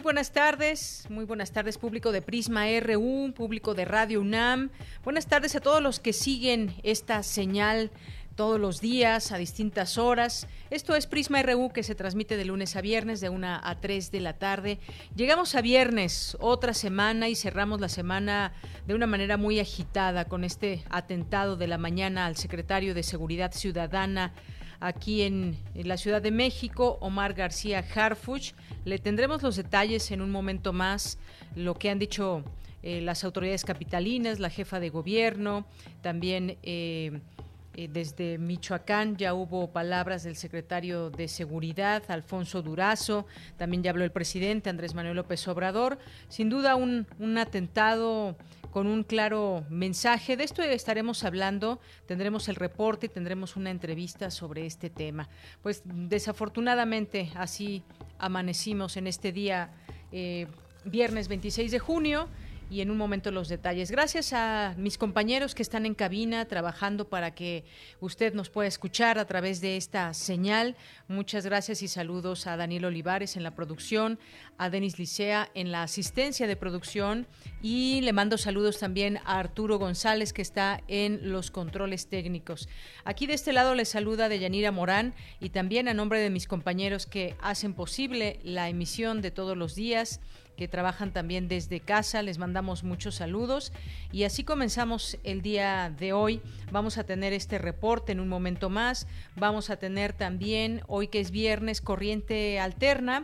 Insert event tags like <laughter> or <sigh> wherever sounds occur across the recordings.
Buenas tardes, muy buenas tardes público de Prisma RU, público de Radio UNAM. Buenas tardes a todos los que siguen esta señal todos los días a distintas horas. Esto es Prisma RU que se transmite de lunes a viernes de 1 a 3 de la tarde. Llegamos a viernes, otra semana y cerramos la semana de una manera muy agitada con este atentado de la mañana al secretario de Seguridad Ciudadana aquí en, la Ciudad de México, Omar García Harfuch. Le tendremos los detalles en un momento más, lo que han dicho eh, las autoridades capitalinas, la jefa de gobierno, también... Eh, eh, desde Michoacán ya hubo palabras del secretario de Seguridad, Alfonso Durazo, también ya habló el presidente Andrés Manuel López Obrador. Sin duda un, un atentado con un claro mensaje. De esto estaremos hablando, tendremos el reporte y tendremos una entrevista sobre este tema. Pues desafortunadamente así amanecimos en este día, eh, viernes 26 de junio y en un momento los detalles. Gracias a mis compañeros que están en cabina trabajando para que usted nos pueda escuchar a través de esta señal. Muchas gracias y saludos a Daniel Olivares en la producción, a Denis Licea en la asistencia de producción y le mando saludos también a Arturo González que está en los controles técnicos. Aquí de este lado les saluda Deyanira Morán y también a nombre de mis compañeros que hacen posible la emisión de todos los días que trabajan también desde casa. Les mandamos muchos saludos y así comenzamos el día de hoy. Vamos a tener este reporte en un momento más. Vamos a tener también, hoy que es viernes, corriente alterna.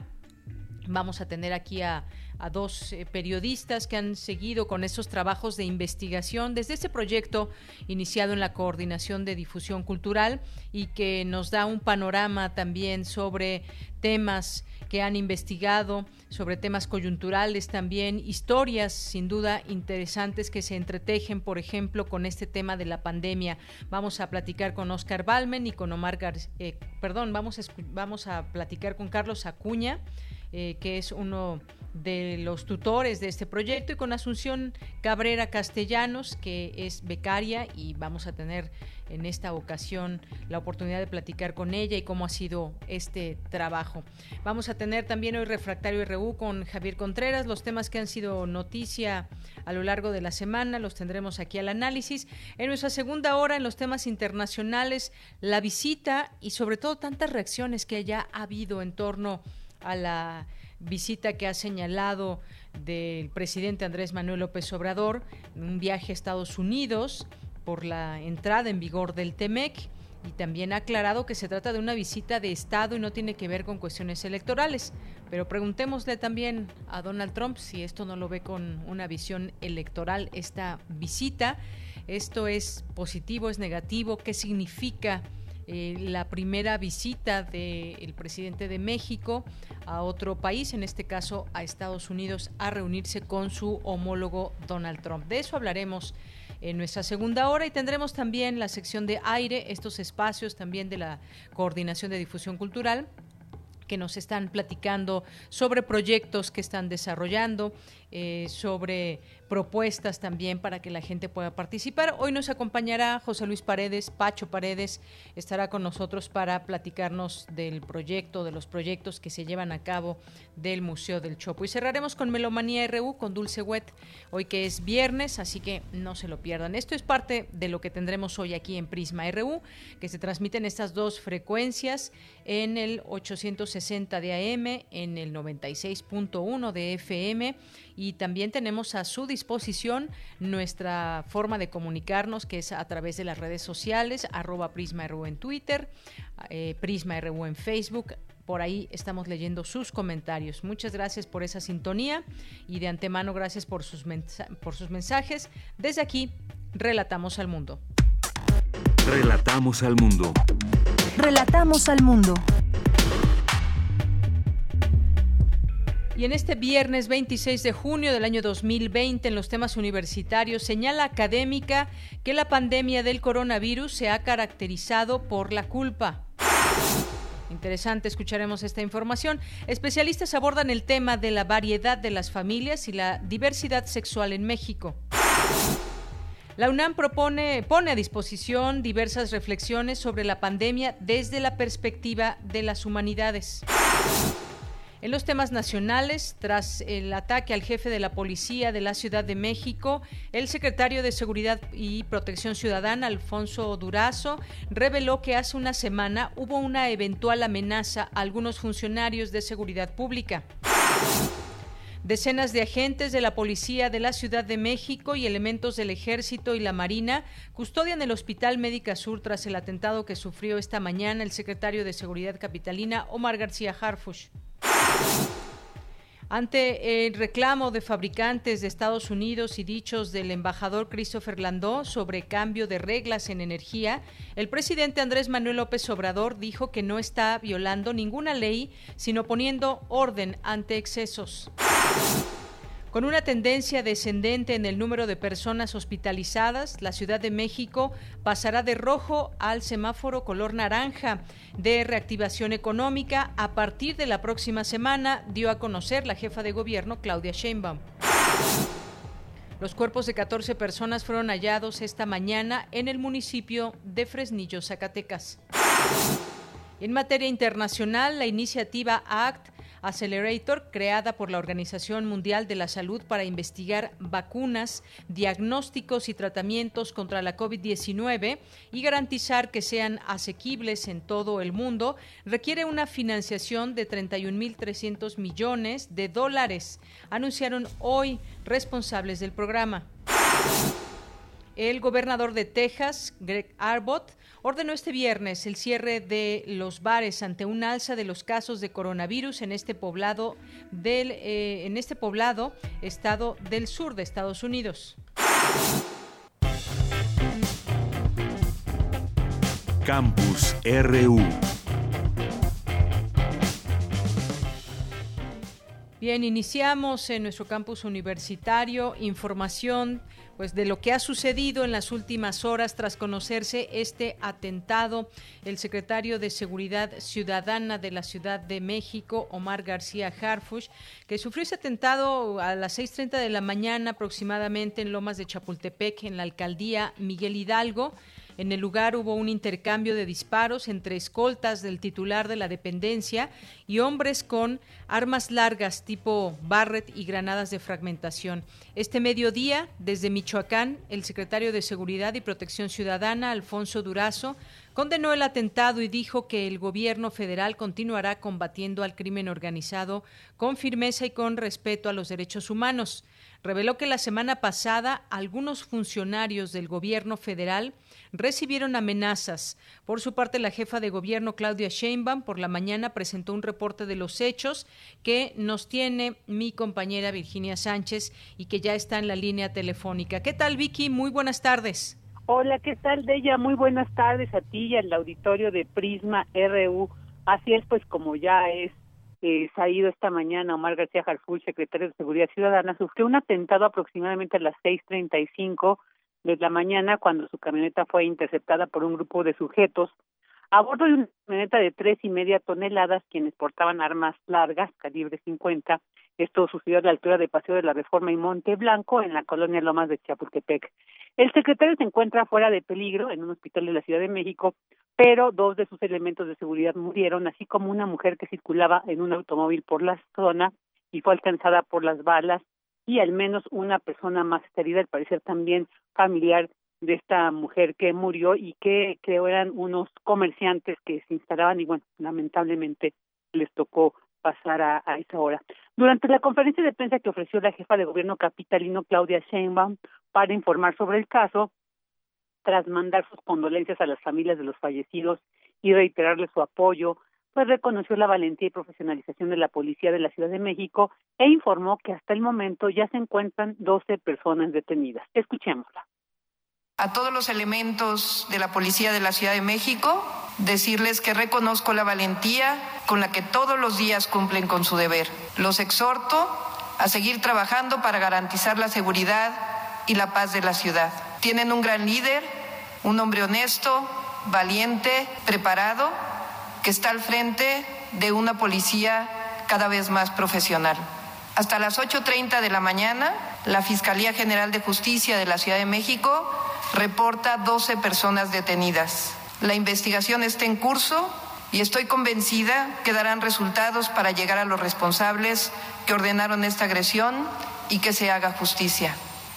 Vamos a tener aquí a dos eh, periodistas que han seguido con esos trabajos de investigación desde este proyecto iniciado en la Coordinación de Difusión Cultural y que nos da un panorama también sobre temas que han investigado, sobre temas coyunturales también, historias sin duda interesantes que se entretejen, por ejemplo, con este tema de la pandemia. Vamos a platicar con Oscar Balmen y con Omar García, eh, perdón, vamos a, vamos a platicar con Carlos Acuña, eh, que es uno de los tutores de este proyecto y con Asunción Cabrera Castellanos, que es becaria y vamos a tener en esta ocasión la oportunidad de platicar con ella y cómo ha sido este trabajo. Vamos a tener también hoy Refractario RU con Javier Contreras, los temas que han sido noticia a lo largo de la semana, los tendremos aquí al análisis. En nuestra segunda hora, en los temas internacionales, la visita y sobre todo tantas reacciones que ya ha habido en torno a la visita que ha señalado del presidente Andrés Manuel López Obrador, un viaje a Estados Unidos por la entrada en vigor del TEMEC y también ha aclarado que se trata de una visita de Estado y no tiene que ver con cuestiones electorales. Pero preguntémosle también a Donald Trump si esto no lo ve con una visión electoral, esta visita. ¿Esto es positivo, es negativo? ¿Qué significa? Eh, la primera visita del presidente de México a otro país, en este caso a Estados Unidos, a reunirse con su homólogo Donald Trump. De eso hablaremos en nuestra segunda hora y tendremos también la sección de aire, estos espacios también de la Coordinación de Difusión Cultural que nos están platicando sobre proyectos que están desarrollando, eh, sobre propuestas también para que la gente pueda participar. Hoy nos acompañará José Luis Paredes, Pacho Paredes, estará con nosotros para platicarnos del proyecto, de los proyectos que se llevan a cabo del Museo del Chopo. Y cerraremos con Melomanía RU, con Dulce Wet, hoy que es viernes, así que no se lo pierdan. Esto es parte de lo que tendremos hoy aquí en Prisma RU, que se transmiten estas dos frecuencias en el 860 de AM, en el 96.1 de FM y también tenemos a su disposición nuestra forma de comunicarnos que es a través de las redes sociales, arroba PrismaRU en Twitter, eh, PrismaRU en Facebook, por ahí estamos leyendo sus comentarios. Muchas gracias por esa sintonía y de antemano gracias por sus, por sus mensajes. Desde aquí, relatamos al mundo. Relatamos al mundo. Relatamos al mundo. Y en este viernes 26 de junio del año 2020, en los temas universitarios, señala académica que la pandemia del coronavirus se ha caracterizado por la culpa. Interesante, escucharemos esta información. Especialistas abordan el tema de la variedad de las familias y la diversidad sexual en México. La UNAM propone, pone a disposición diversas reflexiones sobre la pandemia desde la perspectiva de las humanidades. En los temas nacionales, tras el ataque al jefe de la policía de la Ciudad de México, el secretario de Seguridad y Protección Ciudadana, Alfonso Durazo, reveló que hace una semana hubo una eventual amenaza a algunos funcionarios de seguridad pública. Decenas de agentes de la Policía de la Ciudad de México y elementos del Ejército y la Marina custodian el Hospital Médica Sur tras el atentado que sufrió esta mañana el secretario de Seguridad Capitalina, Omar García Harfush. Ante el reclamo de fabricantes de Estados Unidos y dichos del embajador Christopher Landó sobre cambio de reglas en energía, el presidente Andrés Manuel López Obrador dijo que no está violando ninguna ley, sino poniendo orden ante excesos. Con una tendencia descendente en el número de personas hospitalizadas, la Ciudad de México pasará de rojo al semáforo color naranja de reactivación económica a partir de la próxima semana, dio a conocer la jefa de gobierno Claudia Sheinbaum. Los cuerpos de 14 personas fueron hallados esta mañana en el municipio de Fresnillo, Zacatecas. En materia internacional, la iniciativa ACT Accelerator, creada por la Organización Mundial de la Salud para investigar vacunas, diagnósticos y tratamientos contra la COVID-19 y garantizar que sean asequibles en todo el mundo, requiere una financiación de 31.300 millones de dólares, anunciaron hoy responsables del programa. El gobernador de Texas, Greg Abbott, ordenó este viernes el cierre de los bares ante un alza de los casos de coronavirus en este poblado del eh, en este poblado estado del sur de Estados Unidos. Campus RU. Bien, iniciamos en nuestro campus universitario información pues de lo que ha sucedido en las últimas horas tras conocerse este atentado. El secretario de Seguridad Ciudadana de la Ciudad de México, Omar García Harfush, que sufrió ese atentado a las 6.30 de la mañana aproximadamente en Lomas de Chapultepec, en la alcaldía Miguel Hidalgo. En el lugar hubo un intercambio de disparos entre escoltas del titular de la dependencia y hombres con armas largas tipo Barrett y granadas de fragmentación. Este mediodía, desde Michoacán, el secretario de Seguridad y Protección Ciudadana, Alfonso Durazo, condenó el atentado y dijo que el gobierno federal continuará combatiendo al crimen organizado con firmeza y con respeto a los derechos humanos. Reveló que la semana pasada algunos funcionarios del gobierno federal recibieron amenazas. Por su parte, la jefa de gobierno Claudia Sheinbaum por la mañana presentó un reporte de los hechos que nos tiene mi compañera Virginia Sánchez y que ya está en la línea telefónica. ¿Qué tal, Vicky? Muy buenas tardes. Hola, ¿qué tal, Deya? Muy buenas tardes a ti y al auditorio de Prisma RU. Así es, pues como ya es eh, ido esta mañana Omar García Jarful, secretario de Seguridad Ciudadana, sufrió un atentado aproximadamente a las 6.35 de la mañana cuando su camioneta fue interceptada por un grupo de sujetos a bordo de una camioneta de tres y media toneladas quienes portaban armas largas calibre 50 esto sucedió a la altura de Paseo de la Reforma y Monte Blanco en la colonia Lomas de Chapultepec. El secretario se encuentra fuera de peligro en un hospital de la Ciudad de México pero dos de sus elementos de seguridad murieron así como una mujer que circulaba en un automóvil por la zona y fue alcanzada por las balas y al menos una persona más herida, al parecer también familiar de esta mujer que murió y que creo eran unos comerciantes que se instalaban y bueno, lamentablemente les tocó pasar a, esa hora. Durante la conferencia de prensa que ofreció la jefa de gobierno capitalino Claudia Sheinbaum para informar sobre el caso, tras mandar sus condolencias a las familias de los fallecidos y reiterarles su apoyo pues reconoció la valentía y profesionalización de la policía de la Ciudad de México e informó que hasta el momento ya se encuentran 12 personas detenidas. Escuchémosla. A todos los elementos de la Policía de la Ciudad de México, decirles que reconozco la valentía con la que todos los días cumplen con su deber. Los exhorto a seguir trabajando para garantizar la seguridad y la paz de la ciudad. Tienen un gran líder, un hombre honesto, valiente, preparado, que está al frente de una policía cada vez más profesional. Hasta las 8.30 de la mañana, la Fiscalía General de Justicia de la Ciudad de México reporta 12 personas detenidas. La investigación está en curso y estoy convencida que darán resultados para llegar a los responsables que ordenaron esta agresión y que se haga justicia.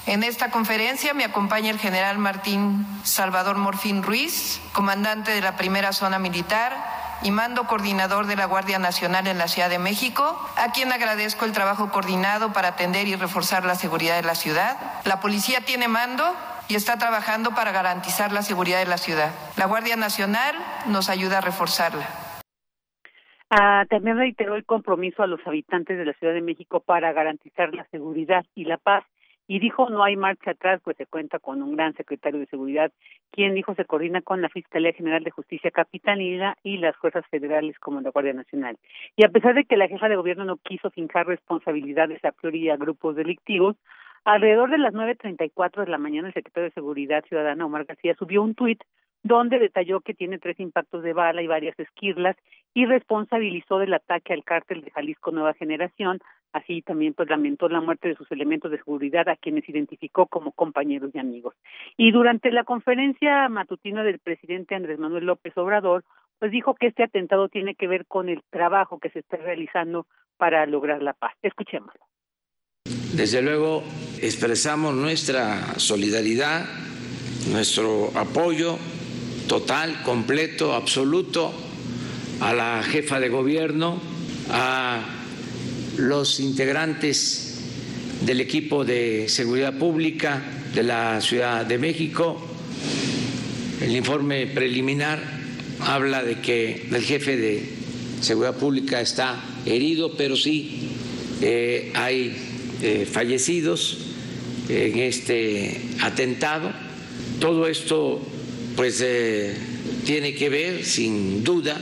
En esta conferencia me acompaña el general Martín Salvador Morfín Ruiz, comandante de la primera zona militar y mando coordinador de la Guardia Nacional en la Ciudad de México, a quien agradezco el trabajo coordinado para atender y reforzar la seguridad de la ciudad. La policía tiene mando y está trabajando para garantizar la seguridad de la ciudad. La Guardia Nacional nos ayuda a reforzarla. Ah, también reiteró el compromiso a los habitantes de la Ciudad de México para garantizar la seguridad y la paz y dijo no hay marcha atrás, pues se cuenta con un gran secretario de seguridad, quien dijo se coordina con la Fiscalía General de Justicia Capitalina y las fuerzas federales como la Guardia Nacional. Y a pesar de que la jefa de gobierno no quiso fincar responsabilidades a priori a grupos delictivos, alrededor de las 9.34 de la mañana el secretario de Seguridad Ciudadana, Omar García, subió un tuit donde detalló que tiene tres impactos de bala y varias esquirlas y responsabilizó del ataque al cártel de Jalisco Nueva Generación, así también pues lamentó la muerte de sus elementos de seguridad a quienes identificó como compañeros y amigos. Y durante la conferencia matutina del presidente Andrés Manuel López Obrador, pues dijo que este atentado tiene que ver con el trabajo que se está realizando para lograr la paz. Escuchémoslo. Desde luego expresamos nuestra solidaridad, nuestro apoyo total, completo, absoluto a la jefa de gobierno, a los integrantes del equipo de seguridad pública de la Ciudad de México. El informe preliminar habla de que el jefe de seguridad pública está herido, pero sí eh, hay eh, fallecidos en este atentado. Todo esto pues eh, tiene que ver sin duda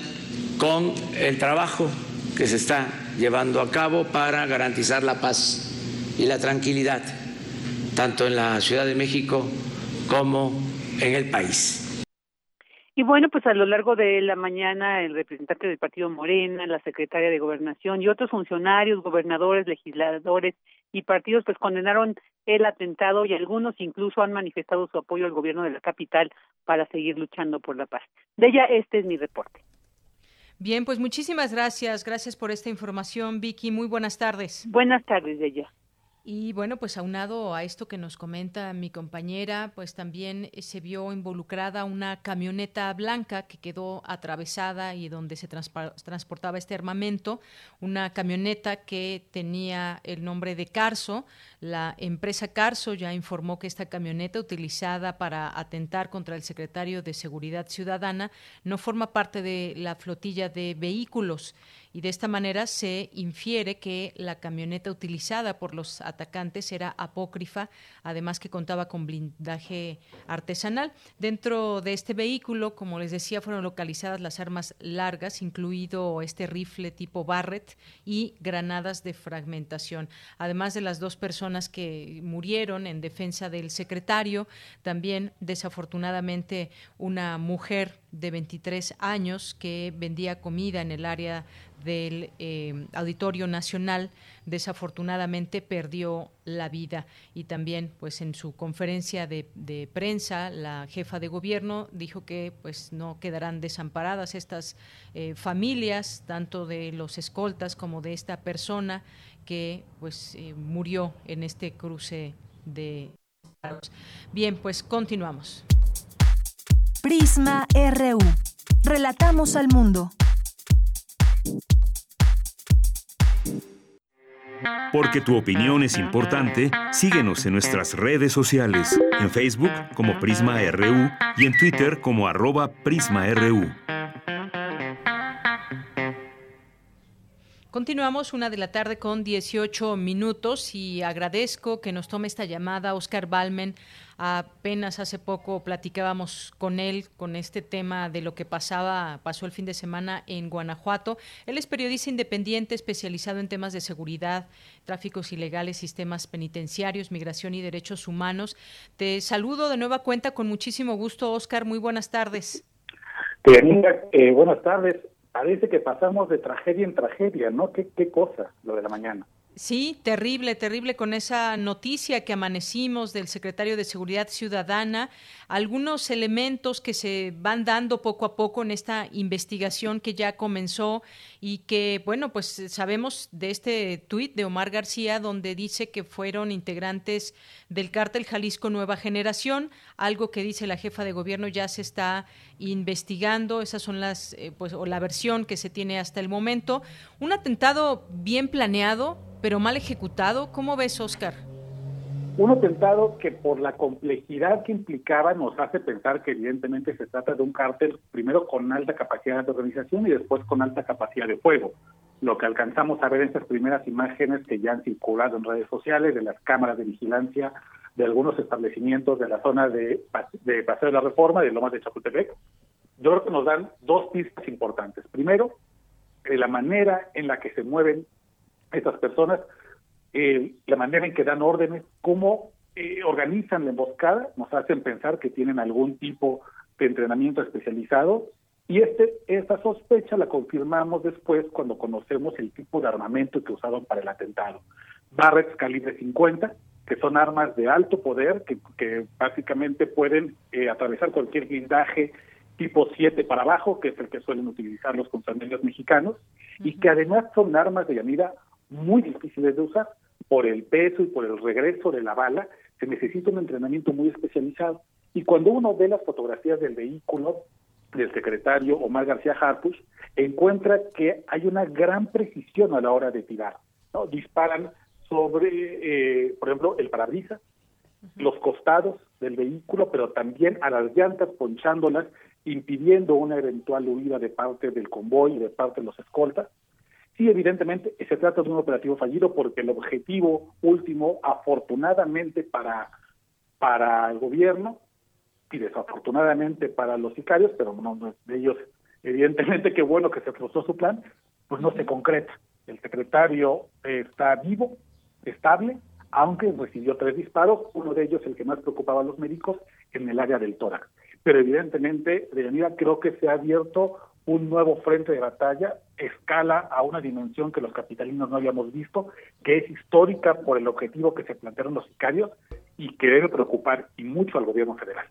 con el trabajo que se está llevando a cabo para garantizar la paz y la tranquilidad, tanto en la Ciudad de México como en el país. Y bueno, pues a lo largo de la mañana el representante del Partido Morena, la secretaria de Gobernación y otros funcionarios, gobernadores, legisladores y partidos pues condenaron el atentado y algunos incluso han manifestado su apoyo al gobierno de la capital para seguir luchando por la paz. De ella este es mi reporte. Bien, pues muchísimas gracias. Gracias por esta información, Vicky. Muy buenas tardes. Buenas tardes, de ella. Y bueno, pues aunado a esto que nos comenta mi compañera, pues también se vio involucrada una camioneta blanca que quedó atravesada y donde se transportaba este armamento, una camioneta que tenía el nombre de Carso. La empresa Carso ya informó que esta camioneta utilizada para atentar contra el secretario de Seguridad Ciudadana no forma parte de la flotilla de vehículos y de esta manera se infiere que la camioneta utilizada por los atacantes era apócrifa, además que contaba con blindaje artesanal. Dentro de este vehículo, como les decía, fueron localizadas las armas largas, incluido este rifle tipo Barrett y granadas de fragmentación. Además de las dos personas que murieron en defensa del secretario, también desafortunadamente una mujer de 23 años que vendía comida en el área del eh, Auditorio Nacional desafortunadamente perdió la vida. Y también pues en su conferencia de, prensa la jefa de gobierno dijo que pues no quedarán desamparadas estas eh, familias tanto de los escoltas como de esta persona que pues eh, murió en este cruce de bien pues continuamos. Prisma RU relatamos al mundo. Porque tu opinión es importante, síguenos en nuestras redes sociales, en Facebook como Prisma RU y en Twitter como arroba PrismaRU. Continuamos una de la tarde con 18 minutos y agradezco que nos tome esta llamada Oscar Balmen. Apenas hace poco platicábamos con él con este tema de lo que pasaba, pasó el fin de semana en Guanajuato. Él es periodista independiente especializado en temas de seguridad, tráficos ilegales, sistemas penitenciarios, migración y derechos humanos. Te saludo de nueva cuenta con muchísimo gusto, Oscar. Muy buenas tardes. Eh, buenas tardes parece que pasamos de tragedia en tragedia, ¿no? ¿Qué, qué cosa lo de la mañana? Sí, terrible, terrible con esa noticia que amanecimos del secretario de Seguridad Ciudadana, algunos elementos que se van dando poco a poco en esta investigación que ya comenzó y que, bueno, pues sabemos de este tuit de Omar García donde dice que fueron integrantes del cártel Jalisco Nueva Generación, algo que dice la jefa de gobierno ya se está investigando, esas son las, eh, pues, o la versión que se tiene hasta el momento. Un atentado bien planeado, pero mal ejecutado. ¿Cómo ves, Oscar? Un atentado que por la complejidad que implicaba nos hace pensar que evidentemente se trata de un cártel primero con alta capacidad de organización y después con alta capacidad de fuego. Lo que alcanzamos a ver en estas primeras imágenes que ya han circulado en redes sociales de las cámaras de vigilancia de algunos establecimientos de la zona de, de Paseo de la Reforma, de Lomas de Chapultepec, yo creo que nos dan dos pistas importantes. Primero, de la manera en la que se mueven estas personas, eh, la manera en que dan órdenes, cómo eh, organizan la emboscada, nos hacen pensar que tienen algún tipo de entrenamiento especializado y este esta sospecha la confirmamos después cuando conocemos el tipo de armamento que usaron para el atentado. Barretts calibre 50, que son armas de alto poder, que, que básicamente pueden eh, atravesar cualquier blindaje tipo 7 para abajo, que es el que suelen utilizar los consumidores mexicanos, y que además son armas de llamida muy difíciles de usar. Por el peso y por el regreso de la bala, se necesita un entrenamiento muy especializado. Y cuando uno ve las fotografías del vehículo del secretario Omar García Harpuch, encuentra que hay una gran precisión a la hora de tirar. ¿no? Disparan sobre, eh, por ejemplo, el parabrisas, los costados del vehículo, pero también a las llantas, ponchándolas, impidiendo una eventual huida de parte del convoy y de parte de los escoltas. Sí, evidentemente, se trata de un operativo fallido porque el objetivo último, afortunadamente para, para el gobierno y desafortunadamente para los sicarios, pero no, de ellos, evidentemente, qué bueno que se frustró su plan, pues no se concreta. El secretario está vivo, estable, aunque recibió tres disparos, uno de ellos el que más preocupaba a los médicos en el área del tórax. Pero evidentemente, Deyanira, creo que se ha abierto un nuevo frente de batalla, escala a una dimensión que los capitalinos no habíamos visto, que es histórica por el objetivo que se plantearon los sicarios y que debe preocupar y mucho al gobierno federal.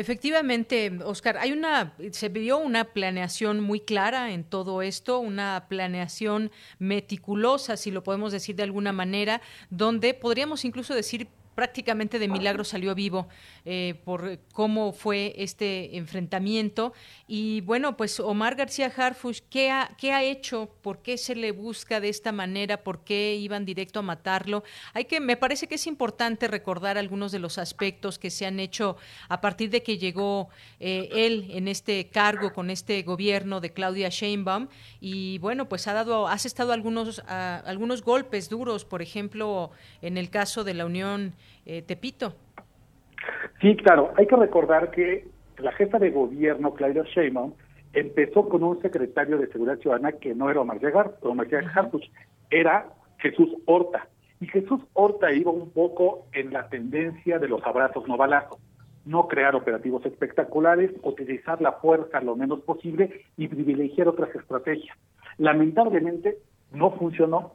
Efectivamente, Oscar, hay una, se vio una planeación muy clara en todo esto, una planeación meticulosa, si lo podemos decir de alguna manera, donde podríamos incluso decir prácticamente de milagro salió vivo eh, por cómo fue este enfrentamiento. Y bueno, pues Omar García Harfush, ¿qué ha, ¿qué ha hecho? ¿Por qué se le busca de esta manera? ¿Por qué iban directo a matarlo? Hay que, me parece que es importante recordar algunos de los aspectos que se han hecho a partir de que llegó eh, él en este cargo con este gobierno de Claudia Sheinbaum. Y bueno, pues ha dado, has estado algunos, algunos golpes duros, por ejemplo, en el caso de la Unión eh, Tepito. Sí, claro, hay que recordar que la jefa de gobierno, Claudia Sheinbaum, empezó con un secretario de Seguridad Ciudadana que no era Omar Omar era Jesús Horta. Y Jesús Horta iba un poco en la tendencia de los abrazos no balazos, no crear operativos espectaculares, utilizar la fuerza lo menos posible y privilegiar otras estrategias. Lamentablemente no funcionó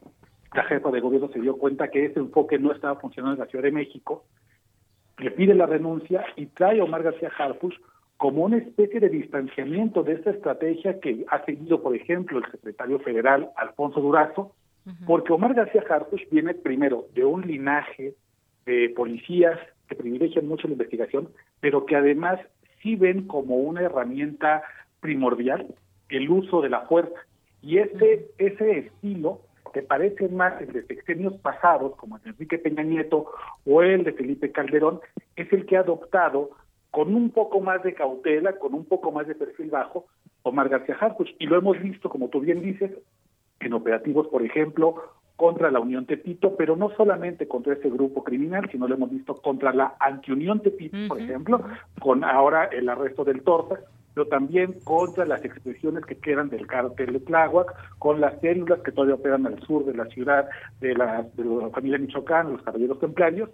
la jefa de gobierno se dio cuenta que ese enfoque no estaba funcionando en la Ciudad de México, le pide la renuncia y trae a Omar García Harfuch como una especie de distanciamiento de esta estrategia que ha seguido, por ejemplo, el secretario federal Alfonso Durazo, porque Omar García Harfuch viene primero de un linaje de policías que privilegian mucho la investigación, pero que además sí ven como una herramienta primordial el uso de la fuerza. Y ese, ese estilo que parece más el de sexenios pasados, como el de Enrique Peña Nieto o el de Felipe Calderón, es el que ha adoptado con un poco más de cautela, con un poco más de perfil bajo, Omar García Harfuch. Y lo hemos visto, como tú bien dices, en operativos, por ejemplo, contra la Unión Tepito, pero no solamente contra ese grupo criminal, sino lo hemos visto contra la Antiunión Tepito, por ejemplo, con ahora el arresto del Torta, pero también contra las expresiones que quedan del cártel de Tláhuac, con las células que todavía operan al sur de la ciudad de la, familia Michoacán, los caballeros templarios,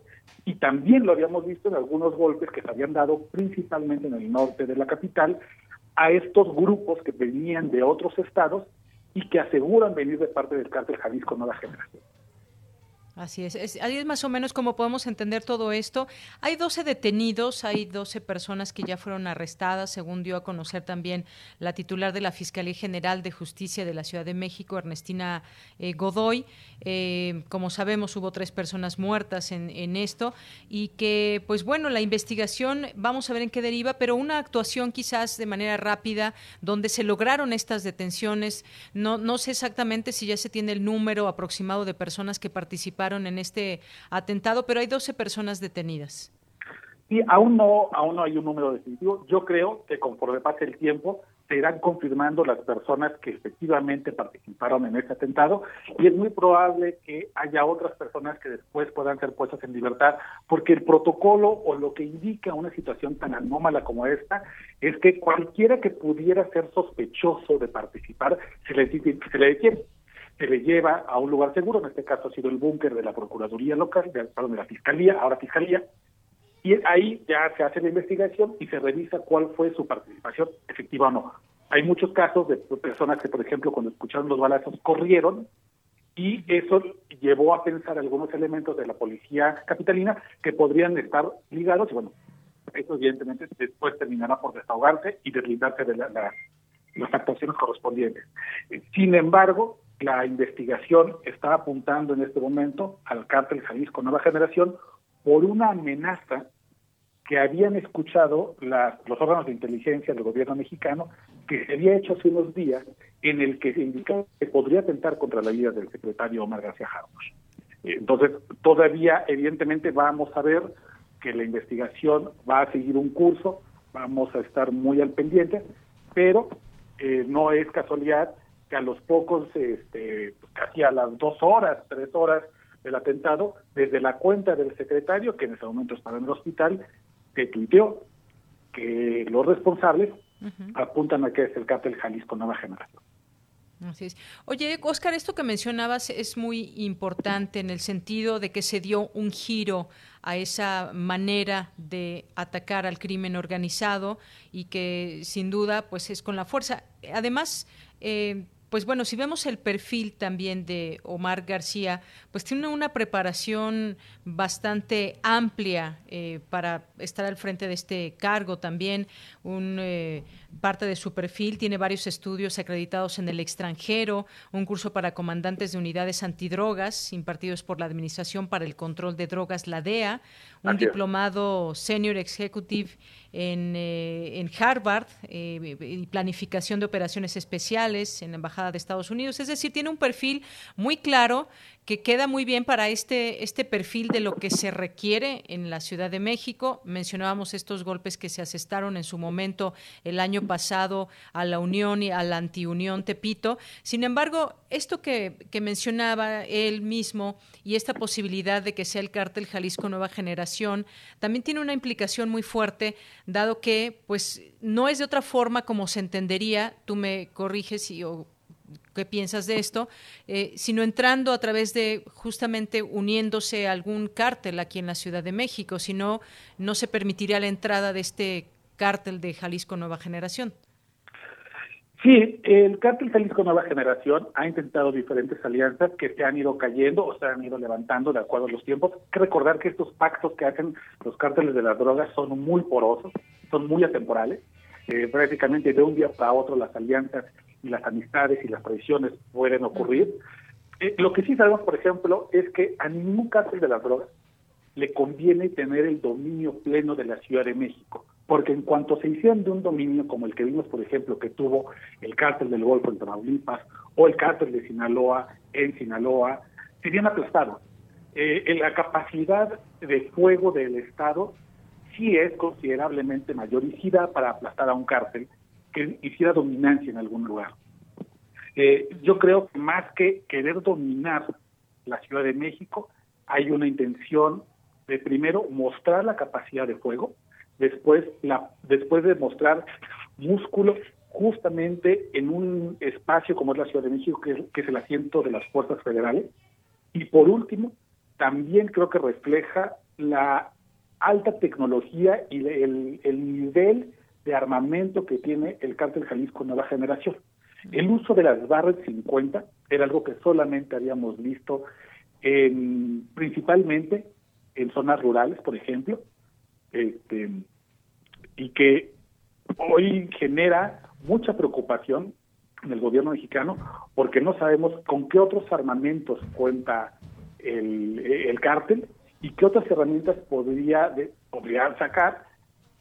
y también lo habíamos visto en algunos golpes que se habían dado principalmente en el norte de la capital a estos grupos que venían de otros estados y que aseguran venir de parte del cártel Jalisco Nueva Generación. Así es. es. Ahí es más o menos como podemos entender todo esto. Hay 12 detenidos, hay 12 personas que ya fueron arrestadas, según dio a conocer también la titular de la Fiscalía General de Justicia de la Ciudad de México, Ernestina eh, Godoy. Eh, como sabemos, hubo tres personas muertas en, esto y que, pues bueno, la investigación, vamos a ver en qué deriva, pero una actuación quizás de manera rápida, donde se lograron estas detenciones. No, no sé exactamente si ya se tiene el número aproximado de personas que participaron en este atentado, pero hay 12 personas detenidas. Sí, aún no, aún no hay un número definitivo. Yo creo que conforme pase el tiempo se irán confirmando las personas que efectivamente participaron en este atentado y es muy probable que haya otras personas que después puedan ser puestas en libertad porque el protocolo o lo que indica una situación tan anómala como esta es que cualquiera que pudiera ser sospechoso de participar se le, se le detiene se le lleva a un lugar seguro, en este caso ha sido el búnker de la Procuraduría Local, de, perdón, de la Fiscalía, ahora Fiscalía, y ahí ya se hace la investigación y se revisa cuál fue su participación efectiva o no. Hay muchos casos de personas que, por ejemplo, cuando escucharon los balazos, corrieron y eso llevó a pensar algunos elementos de la policía capitalina que podrían estar ligados y bueno, eso evidentemente después terminará por desahogarse y deslindarse de las actuaciones correspondientes. Sin embargo, la investigación está apuntando en este momento al cártel Jalisco Nueva Generación por una amenaza que habían escuchado los órganos de inteligencia del gobierno mexicano que se había hecho hace unos días en el que se indicaba que podría atentar contra la vida del secretario Omar García Harfuch. Entonces, todavía, evidentemente, vamos a ver que la investigación va a seguir un curso, vamos a estar muy al pendiente, pero eh, no es casualidad que a los pocos, este, pues, casi a las dos horas, tres horas del atentado, desde la cuenta del secretario, que en ese momento estaba en el hospital, que tuiteó que los responsables apuntan a que es el cártel Jalisco Nueva Generación. Así es. Oye, Oscar, esto que mencionabas es muy importante en el sentido de que se dio un giro a esa manera de atacar al crimen organizado y que sin duda pues es con la fuerza. Además, eh, pues bueno, si vemos el perfil también de Omar García, pues tiene una preparación bastante amplia eh, para estar al frente de este cargo también. Un, eh, parte de su perfil tiene varios estudios acreditados en el extranjero, un curso para comandantes de unidades antidrogas impartidos por la Administración para el Control de Drogas, la DEA, un diplomado Senior Executive en, eh, en Harvard y planificación de operaciones especiales en la Embajada de Estados Unidos. Es decir, tiene un perfil muy claro que queda muy bien para este, este perfil de lo que se requiere en la Ciudad de México. Mencionábamos estos golpes que se asestaron en su momento el año pasado a la Unión y a la Antiunión Tepito. Sin embargo, esto que, que mencionaba él mismo y esta posibilidad de que sea el cártel Jalisco Nueva Generación también tiene una implicación muy fuerte, dado que pues no es de otra forma como se entendería, tú me corriges y qué piensas de esto, eh, sino entrando a través de justamente uniéndose a algún cártel aquí en la Ciudad de México, si no, no se permitiría la entrada de este cártel de Jalisco Nueva Generación. Sí, el cártel Jalisco Nueva Generación ha intentado diferentes alianzas que se han ido cayendo o se han ido levantando de acuerdo a los tiempos. Hay que recordar que estos pactos que hacen los cárteles de las drogas son muy porosos, son muy atemporales. Eh, prácticamente de un día para otro las alianzas y las amistades y las tradiciones pueden ocurrir. Eh, lo que sí sabemos, por ejemplo, es que a ningún cártel de las drogas le conviene tener el dominio pleno de la Ciudad de México, porque en cuanto se hicieron de un dominio como el que vimos, por ejemplo, que tuvo el cártel del Golfo en Tamaulipas o el cártel de Sinaloa en Sinaloa, serían aplastados. Eh, en la capacidad de fuego del Estado sí es considerablemente mayor y sí da para aplastar a un cártel que hiciera dominancia en algún lugar. Eh, yo creo que más que querer dominar la Ciudad de México, hay una intención de primero mostrar la capacidad de fuego, después, la, después de mostrar músculo justamente en un espacio como es la Ciudad de México, que es, que es el asiento de las fuerzas federales. Y por último, también creo que refleja la alta tecnología y el, el nivel de armamento que tiene el cártel Jalisco Nueva Generación. El uso de las Barret 50 era algo que solamente habíamos visto en, principalmente en zonas rurales, por ejemplo, este, y que hoy genera mucha preocupación en el gobierno mexicano porque no sabemos con qué otros armamentos cuenta el, el cártel y qué otras herramientas podría, de, podría sacar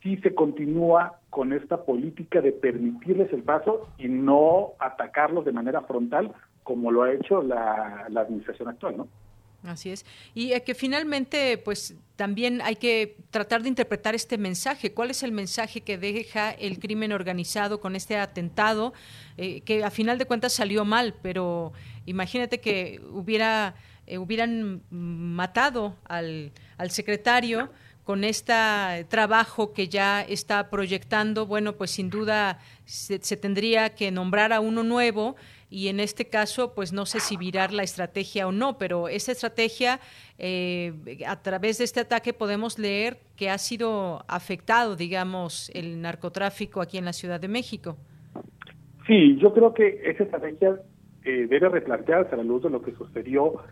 si se continúa con esta política de permitirles el paso y no atacarlos de manera frontal como lo ha hecho la, la administración actual, ¿no? Así es. Y que finalmente, pues también hay que tratar de interpretar este mensaje. ¿Cuál es el mensaje que deja el crimen organizado con este atentado? Eh, que a final de cuentas salió mal, pero imagínate que hubiera, eh, hubieran matado al, al secretario con este trabajo que ya está proyectando, bueno, pues sin duda se, tendría que nombrar a uno nuevo y en este caso, pues no sé si virar la estrategia o no, pero esa estrategia, eh, a través de este ataque podemos leer que ha sido afectado, digamos, el narcotráfico aquí en la Ciudad de México. Sí, yo creo que esa estrategia eh, debe replantearse a la luz de lo que sucedió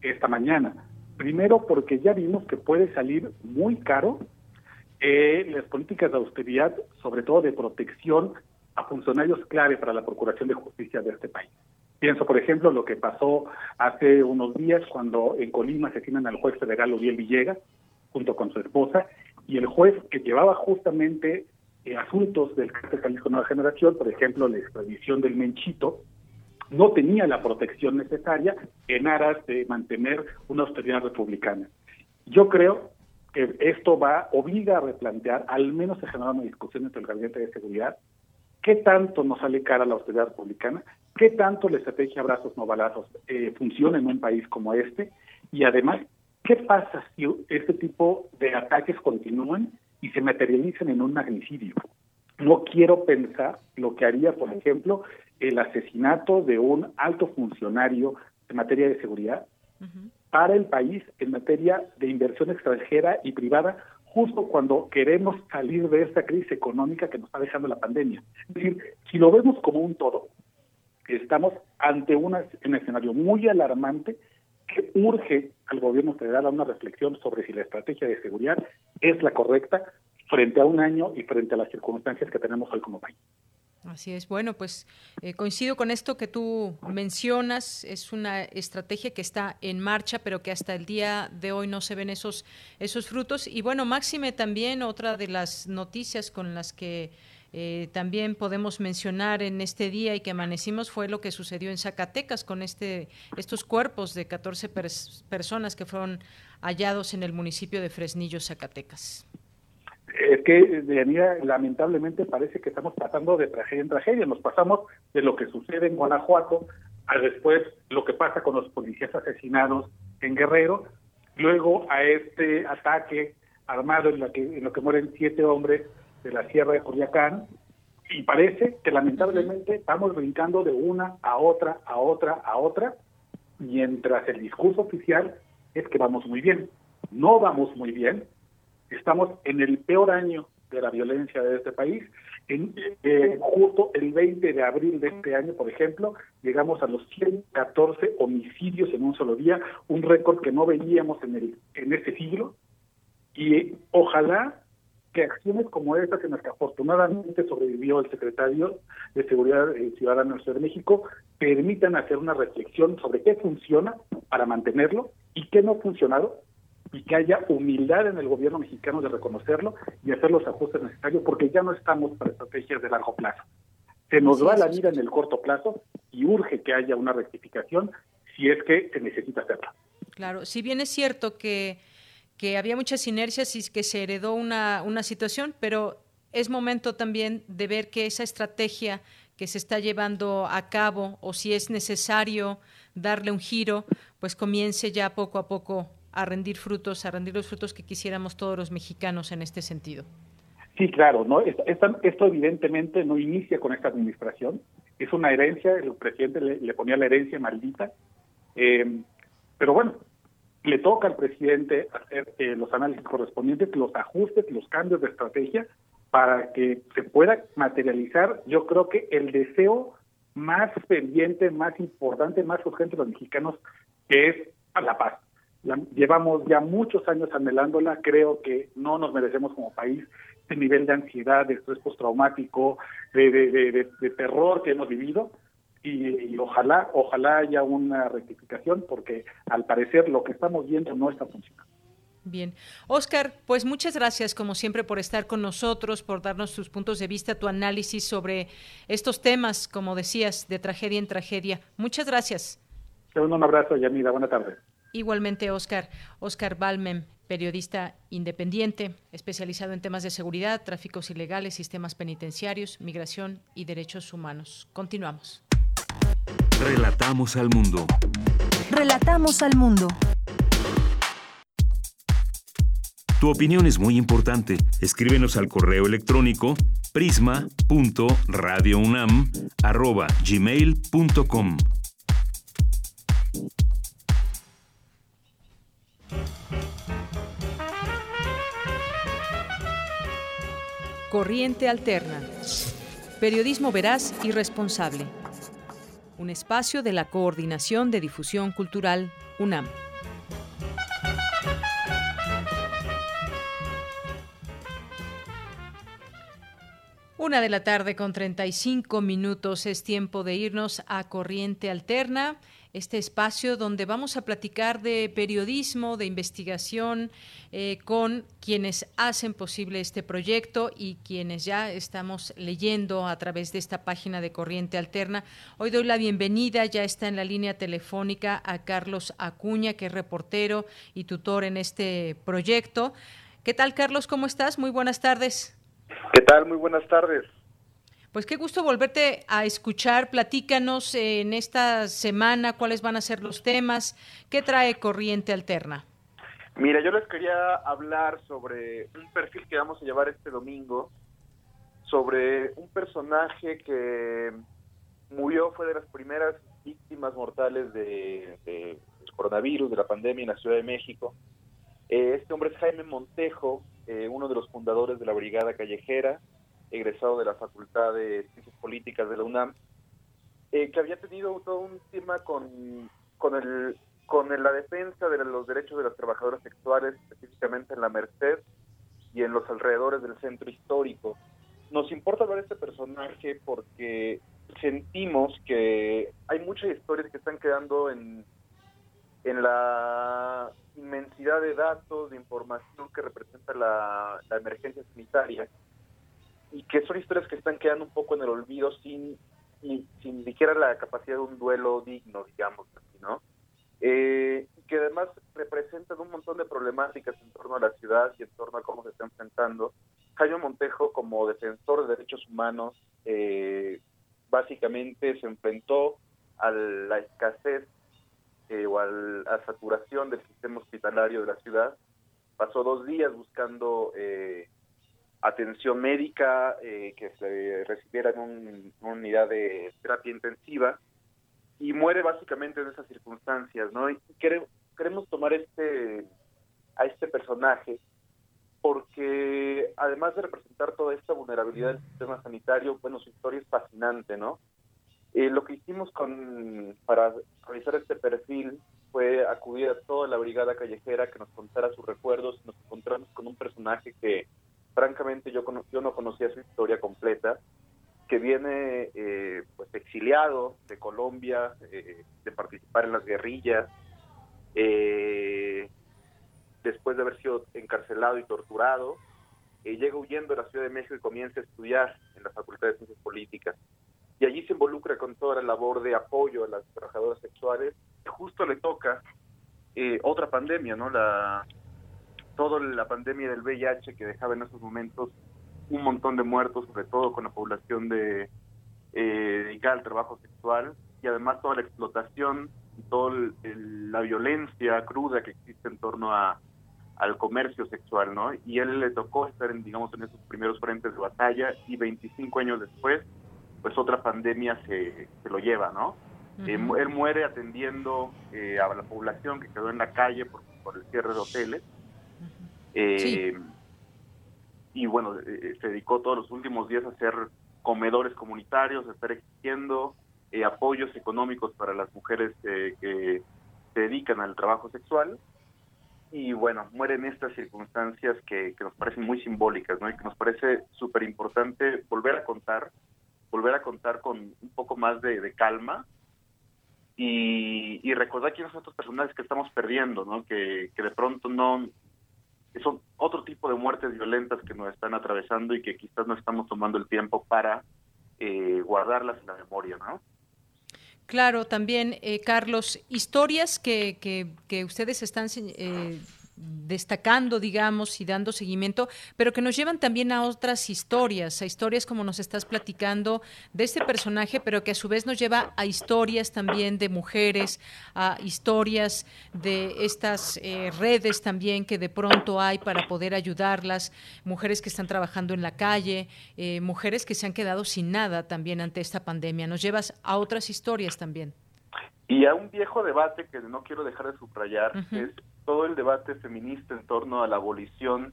esta mañana. Primero, porque ya vimos que puede salir muy caro eh, las políticas de austeridad, sobre todo de protección a funcionarios clave para la Procuración de Justicia de este país. Pienso, por ejemplo, lo que pasó hace unos días cuando en Colima asesinan al juez federal Uriel Villegas, junto con su esposa, y el juez que llevaba justamente eh, asuntos del cártel Jalisco Nueva Generación, por ejemplo, la extradición del Menchito, no tenía la protección necesaria en aras de mantener una austeridad republicana. Yo creo que esto va, obliga a replantear, al menos a generar una discusión entre el Gabinete de Seguridad, qué tanto nos sale cara la austeridad republicana, qué tanto la estrategia abrazos no balazos eh, funciona en un país como este y además qué pasa si este tipo de ataques continúan y se materialicen en un magnicidio. No quiero pensar lo que haría, por ejemplo, el asesinato de un alto funcionario en materia de seguridad para el país en materia de inversión extranjera y privada justo cuando queremos salir de esta crisis económica que nos está dejando la pandemia. Es decir, si lo vemos como un todo, estamos ante una, un escenario muy alarmante que urge al gobierno federal a una reflexión sobre si la estrategia de seguridad es la correcta frente a un año y frente a las circunstancias que tenemos hoy como país. Así es. Bueno, pues eh, coincido con esto que tú mencionas. Es una estrategia que está en marcha, pero que hasta el día de hoy no se ven esos, esos frutos. Y bueno, Máxime también, otra de las noticias con las que eh, también podemos mencionar en este día y que amanecimos fue lo que sucedió en Zacatecas con este, estos cuerpos de 14 personas que fueron hallados en el municipio de Fresnillo, Zacatecas es que de lamentablemente parece que estamos pasando de tragedia en tragedia. Nos pasamos de lo que sucede en Guanajuato a después lo que pasa con los policías asesinados en Guerrero, luego a este ataque armado en, la que, en lo que mueren siete hombres de la Sierra de Juliacán, y parece que lamentablemente vamos brincando de una a otra, a otra, a otra, mientras el discurso oficial es que vamos muy bien. No vamos muy bien, Estamos en el peor año de la violencia de este país. En, eh, justo el 20 de abril de este año, por ejemplo, llegamos a los 114 homicidios en un solo día, un récord que no veíamos en, el, en este siglo. Y ojalá que acciones como estas, en las que afortunadamente sobrevivió el secretario de Seguridad eh, Ciudadana de México, permitan hacer una reflexión sobre qué funciona para mantenerlo y qué no ha funcionado y que haya humildad en el gobierno mexicano de reconocerlo y hacer los ajustes necesarios, porque ya no estamos para estrategias de largo plazo. Se nos va la mira en el corto plazo y urge que haya una rectificación si es que se necesita hacerla. Claro, si bien es cierto que, que había muchas inercias y que se heredó una, una situación, pero es momento también de ver que esa estrategia que se está llevando a cabo o si es necesario darle un giro, pues comience ya poco a poco a rendir frutos, a rendir los frutos que quisiéramos todos los mexicanos en este sentido. Sí, claro, no esto evidentemente no inicia con esta administración, es una herencia, el presidente le, ponía la herencia maldita, eh, pero bueno, le toca al presidente hacer eh, los análisis correspondientes, los ajustes, los cambios de estrategia para que se pueda materializar, yo creo que el deseo más pendiente, más importante, más urgente de los mexicanos, que es la paz. Llevamos ya muchos años anhelándola, creo que no nos merecemos como país este nivel de ansiedad, de estrés postraumático, de, de, de, terror que hemos vivido, y, ojalá, ojalá haya una rectificación, porque al parecer lo que estamos viendo no está funcionando. Bien. Oscar, pues muchas gracias como siempre por estar con nosotros, por darnos tus puntos de vista, tu análisis sobre estos temas, como decías, de tragedia en tragedia. Muchas gracias. Un abrazo, Yamida. Buenas tardes. Igualmente, Oscar. Oscar Balmem, periodista independiente, especializado en temas de seguridad, tráficos ilegales, sistemas penitenciarios, migración y derechos humanos. Continuamos. Relatamos al mundo. Relatamos al mundo. Tu opinión es muy importante. Escríbenos al correo electrónico prisma.radiounam@gmail.com. Corriente Alterna. Periodismo veraz y responsable. Un espacio de la Coordinación de Difusión Cultural UNAM. Una de la tarde con 35 minutos es tiempo de irnos a Corriente Alterna, este espacio donde vamos a platicar de periodismo, de investigación eh, con quienes hacen posible este proyecto y quienes ya estamos leyendo a través de esta página de Corriente Alterna. Hoy doy la bienvenida, ya está en la línea telefónica a Carlos Acuña, que es reportero y tutor en este proyecto. ¿Qué tal, Carlos? ¿Cómo estás? Muy buenas tardes. ¿Qué tal? Muy buenas tardes. Pues qué gusto volverte a escuchar. Platícanos en esta semana cuáles van a ser los temas. ¿Qué trae Corriente Alterna? Mira, yo les quería hablar sobre un perfil que vamos a llevar este domingo, sobre un personaje que murió, fue de las primeras víctimas mortales de, coronavirus, de la pandemia en la Ciudad de México. Eh, este hombre es Jaime Montejo, eh, uno de los fundadores de la Brigada Callejera, egresado de la Facultad de Ciencias Políticas de la UNAM, eh, que había tenido todo un tema con, con, el, con la defensa de los derechos de las trabajadoras sexuales, específicamente en la Merced y en los alrededores del centro histórico. Nos importa ver este personaje porque sentimos que hay muchas historias que están quedando en, en la inmensidad de datos, de información que representa la, emergencia sanitaria y que son historias que están quedando un poco en el olvido sin ni, sin siquiera la capacidad de un duelo digno, digamos ¿no? Eh, que además representan un montón de problemáticas en torno a la ciudad y en torno a cómo se está enfrentando. Jaime Montejo, como defensor de derechos humanos, eh, básicamente se enfrentó a la escasez eh, o a la saturación del sistema hospitalario de la ciudad. Pasó dos días buscando eh, atención médica, eh, que se recibiera en una unidad de terapia intensiva y muere básicamente en esas circunstancias, ¿no? Y queremos tomar este a este personaje porque además de representar toda esta vulnerabilidad del sistema sanitario, bueno, su historia es fascinante, ¿no? Eh, lo que hicimos con para realizar este perfil fue acudir a toda la brigada callejera que nos contara sus recuerdos. Nos encontramos con un personaje que, francamente, yo, yo no conocía su historia completa, que viene eh, pues exiliado de Colombia, eh, de participar en las guerrillas, después de haber sido encarcelado y torturado, llega huyendo de la Ciudad de México y comienza a estudiar en la Facultad de Ciencias Políticas y allí se involucra con toda la labor de apoyo a las trabajadoras sexuales. Justo le toca eh, otra pandemia, ¿no? La toda la pandemia del VIH que dejaba en esos momentos un montón de muertos, sobre todo con la población de, eh, dedicada al trabajo sexual y además toda la explotación y toda la violencia cruda que existe en torno a, al comercio sexual, ¿no? Y él le tocó estar, en, digamos, en esos primeros frentes de batalla y 25 años después, pues otra pandemia se, se lo lleva, ¿no? Eh, él muere atendiendo eh, a la población que quedó en la calle por, por el cierre de hoteles. Eh, y bueno, se dedicó todos los últimos días a hacer comedores comunitarios, a estar exigiendo apoyos económicos para las mujeres que se dedican al trabajo sexual. Y bueno, muere en estas circunstancias que, que nos parecen muy simbólicas, ¿no? Y que nos parece súper importante volver a contar, volver a contar con un poco más de calma, y, recordar quiénes son estos personajes que estamos perdiendo, ¿no? Que, de pronto no son otro tipo de muertes violentas que nos están atravesando y que quizás no estamos tomando el tiempo para eh, guardarlas en la memoria, ¿no? Claro, también, eh, Carlos, historias que, que, que ustedes están eh, destacando, digamos, y dando seguimiento, pero que nos llevan también a otras historias, a historias como nos estás platicando de este personaje, pero que a su vez nos lleva a historias también de mujeres, a historias de estas eh, redes también que de pronto hay para poder ayudarlas, mujeres que están trabajando en la calle, eh, mujeres que se han quedado sin nada también ante esta pandemia. Nos llevas a otras historias también. Y a un viejo debate que no quiero dejar de subrayar, es todo el debate feminista en torno a la abolición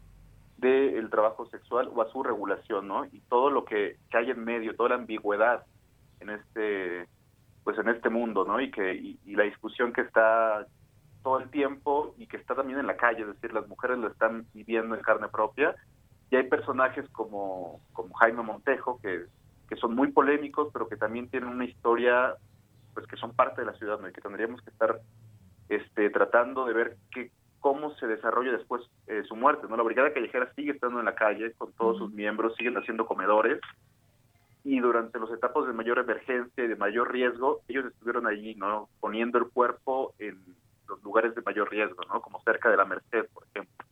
del trabajo sexual o a su regulación, ¿no? Y todo lo que, hay en medio, toda la ambigüedad en este pues en este mundo, ¿no? Y que y, la discusión que está todo el tiempo y que está también en la calle, es decir, las mujeres lo están viviendo en carne propia y hay personajes como como Jaime Montejo que que son muy polémicos, pero que también tienen una historia pues que son parte de la ciudad, ¿no? Y que tendríamos que estar este, tratando de ver que, cómo se desarrolla después eh, su muerte. ¿no? La Brigada Callejera sigue estando en la calle con todos sus miembros, siguen haciendo comedores y durante los etapas de mayor emergencia y de mayor riesgo, ellos estuvieron allí, ¿no? Poniendo el cuerpo en los lugares de mayor riesgo, ¿no? Como cerca de la Merced, por ejemplo.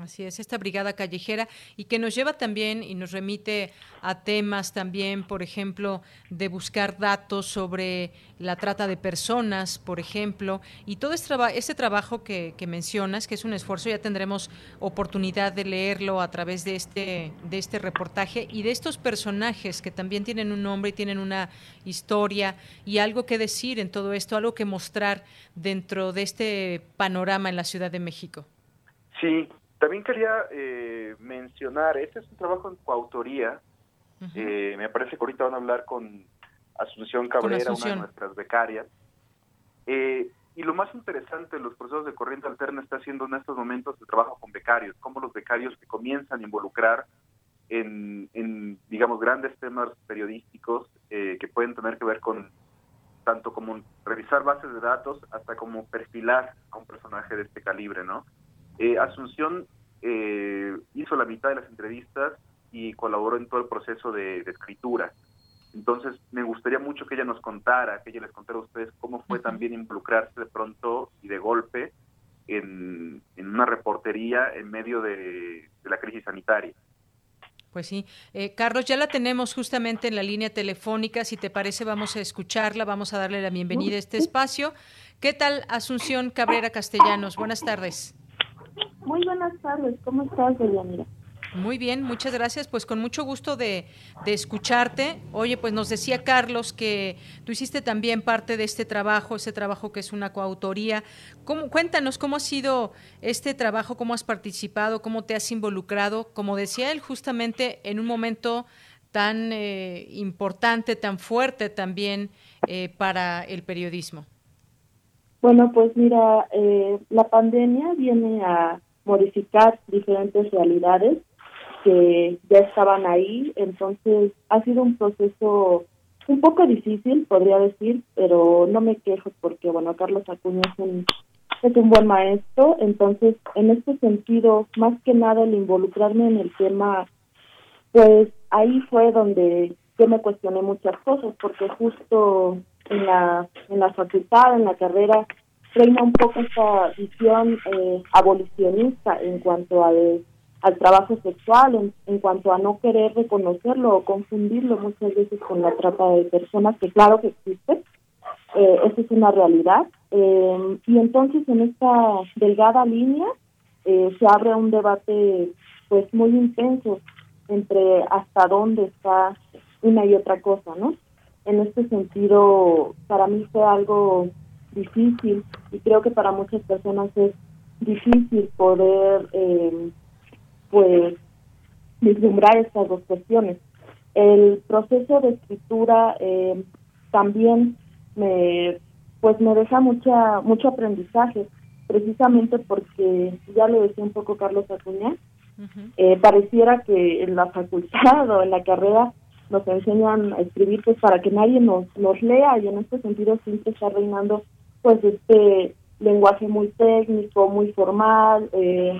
Así es, esta brigada callejera y que nos lleva también y nos remite a temas también, por ejemplo, de buscar datos sobre la trata de personas, por ejemplo, y todo este, este trabajo que, mencionas, que es un esfuerzo, ya tendremos oportunidad de leerlo a través de este, de este reportaje y de estos personajes que también tienen un nombre y tienen una historia y algo que decir en todo esto, algo que mostrar dentro de este panorama en la Ciudad de México. Sí, también quería eh, mencionar, este es un trabajo en coautoría, eh, me parece que ahorita van a hablar con Asunción Cabrera, una de nuestras becarias. Eh, y lo más interesante de los procesos de corriente alterna está haciendo en estos momentos el trabajo con becarios, como los becarios que comienzan a involucrar en, en digamos, grandes temas periodísticos que pueden tener que ver con tanto como revisar bases de datos hasta como perfilar a un personaje de este calibre, ¿no? Eh, Asunción eh, hizo la mitad de las entrevistas y colaboró en todo el proceso de, escritura. Entonces, me gustaría mucho que ella nos contara, que ella les contara a ustedes cómo fue también involucrarse de pronto y de golpe en, una reportería en medio de, la crisis sanitaria. Pues sí. Eh, Carlos, ya la tenemos justamente en la línea telefónica. Si te parece, vamos a escucharla, vamos a darle la bienvenida a este espacio. ¿Qué tal, Asunción Cabrera Castellanos? Buenas tardes. Muy buenas tardes, ¿cómo estás, Deyanira? Muy bien, muchas gracias. Pues con mucho gusto de, escucharte. Oye, pues nos decía Carlos que tú hiciste también parte de este trabajo, ese trabajo que es una coautoría. ¿Cómo, cuéntanos cómo ha sido este trabajo, cómo has participado, cómo te has involucrado, como decía él, justamente en un momento tan eh, importante, tan fuerte también eh, para el periodismo. Bueno, pues mira, eh, la pandemia viene a modificar diferentes realidades que ya estaban ahí, entonces ha sido un proceso un poco difícil, podría decir, pero no me quejo porque, bueno, Carlos Acuña es un, es un buen maestro, entonces en este sentido, más que nada el involucrarme en el tema, pues ahí fue donde yo me cuestioné muchas cosas, porque justo en la, en la facultad, en la carrera, reina un poco esta visión eh, abolicionista en cuanto a al trabajo sexual en, cuanto a no querer reconocerlo o confundirlo muchas veces con la trata de personas, que claro que existe, eh, eso es una realidad. Eh, y entonces en esta delgada línea eh, se abre un debate pues muy intenso entre hasta dónde está una y otra cosa, ¿no? En este sentido, para mí fue algo difícil y creo que para muchas personas es difícil poder eh, pues vislumbrar estas dos cuestiones. El proceso de escritura eh, también me pues me deja mucha mucho aprendizaje precisamente porque ya lo decía un poco Carlos Acuña eh, pareciera que en la facultad <laughs> o en la carrera nos enseñan a escribir pues para que nadie nos nos lea y en este sentido siempre está reinando pues este lenguaje muy técnico, muy formal, eh,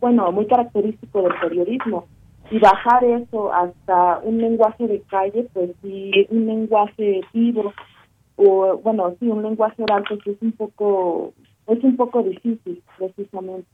bueno, muy característico del periodismo. Y bajar eso hasta un lenguaje de calle, pues sí, un lenguaje vivo, o bueno, sí, un lenguaje oral, pues es un poco, es un poco difícil, precisamente.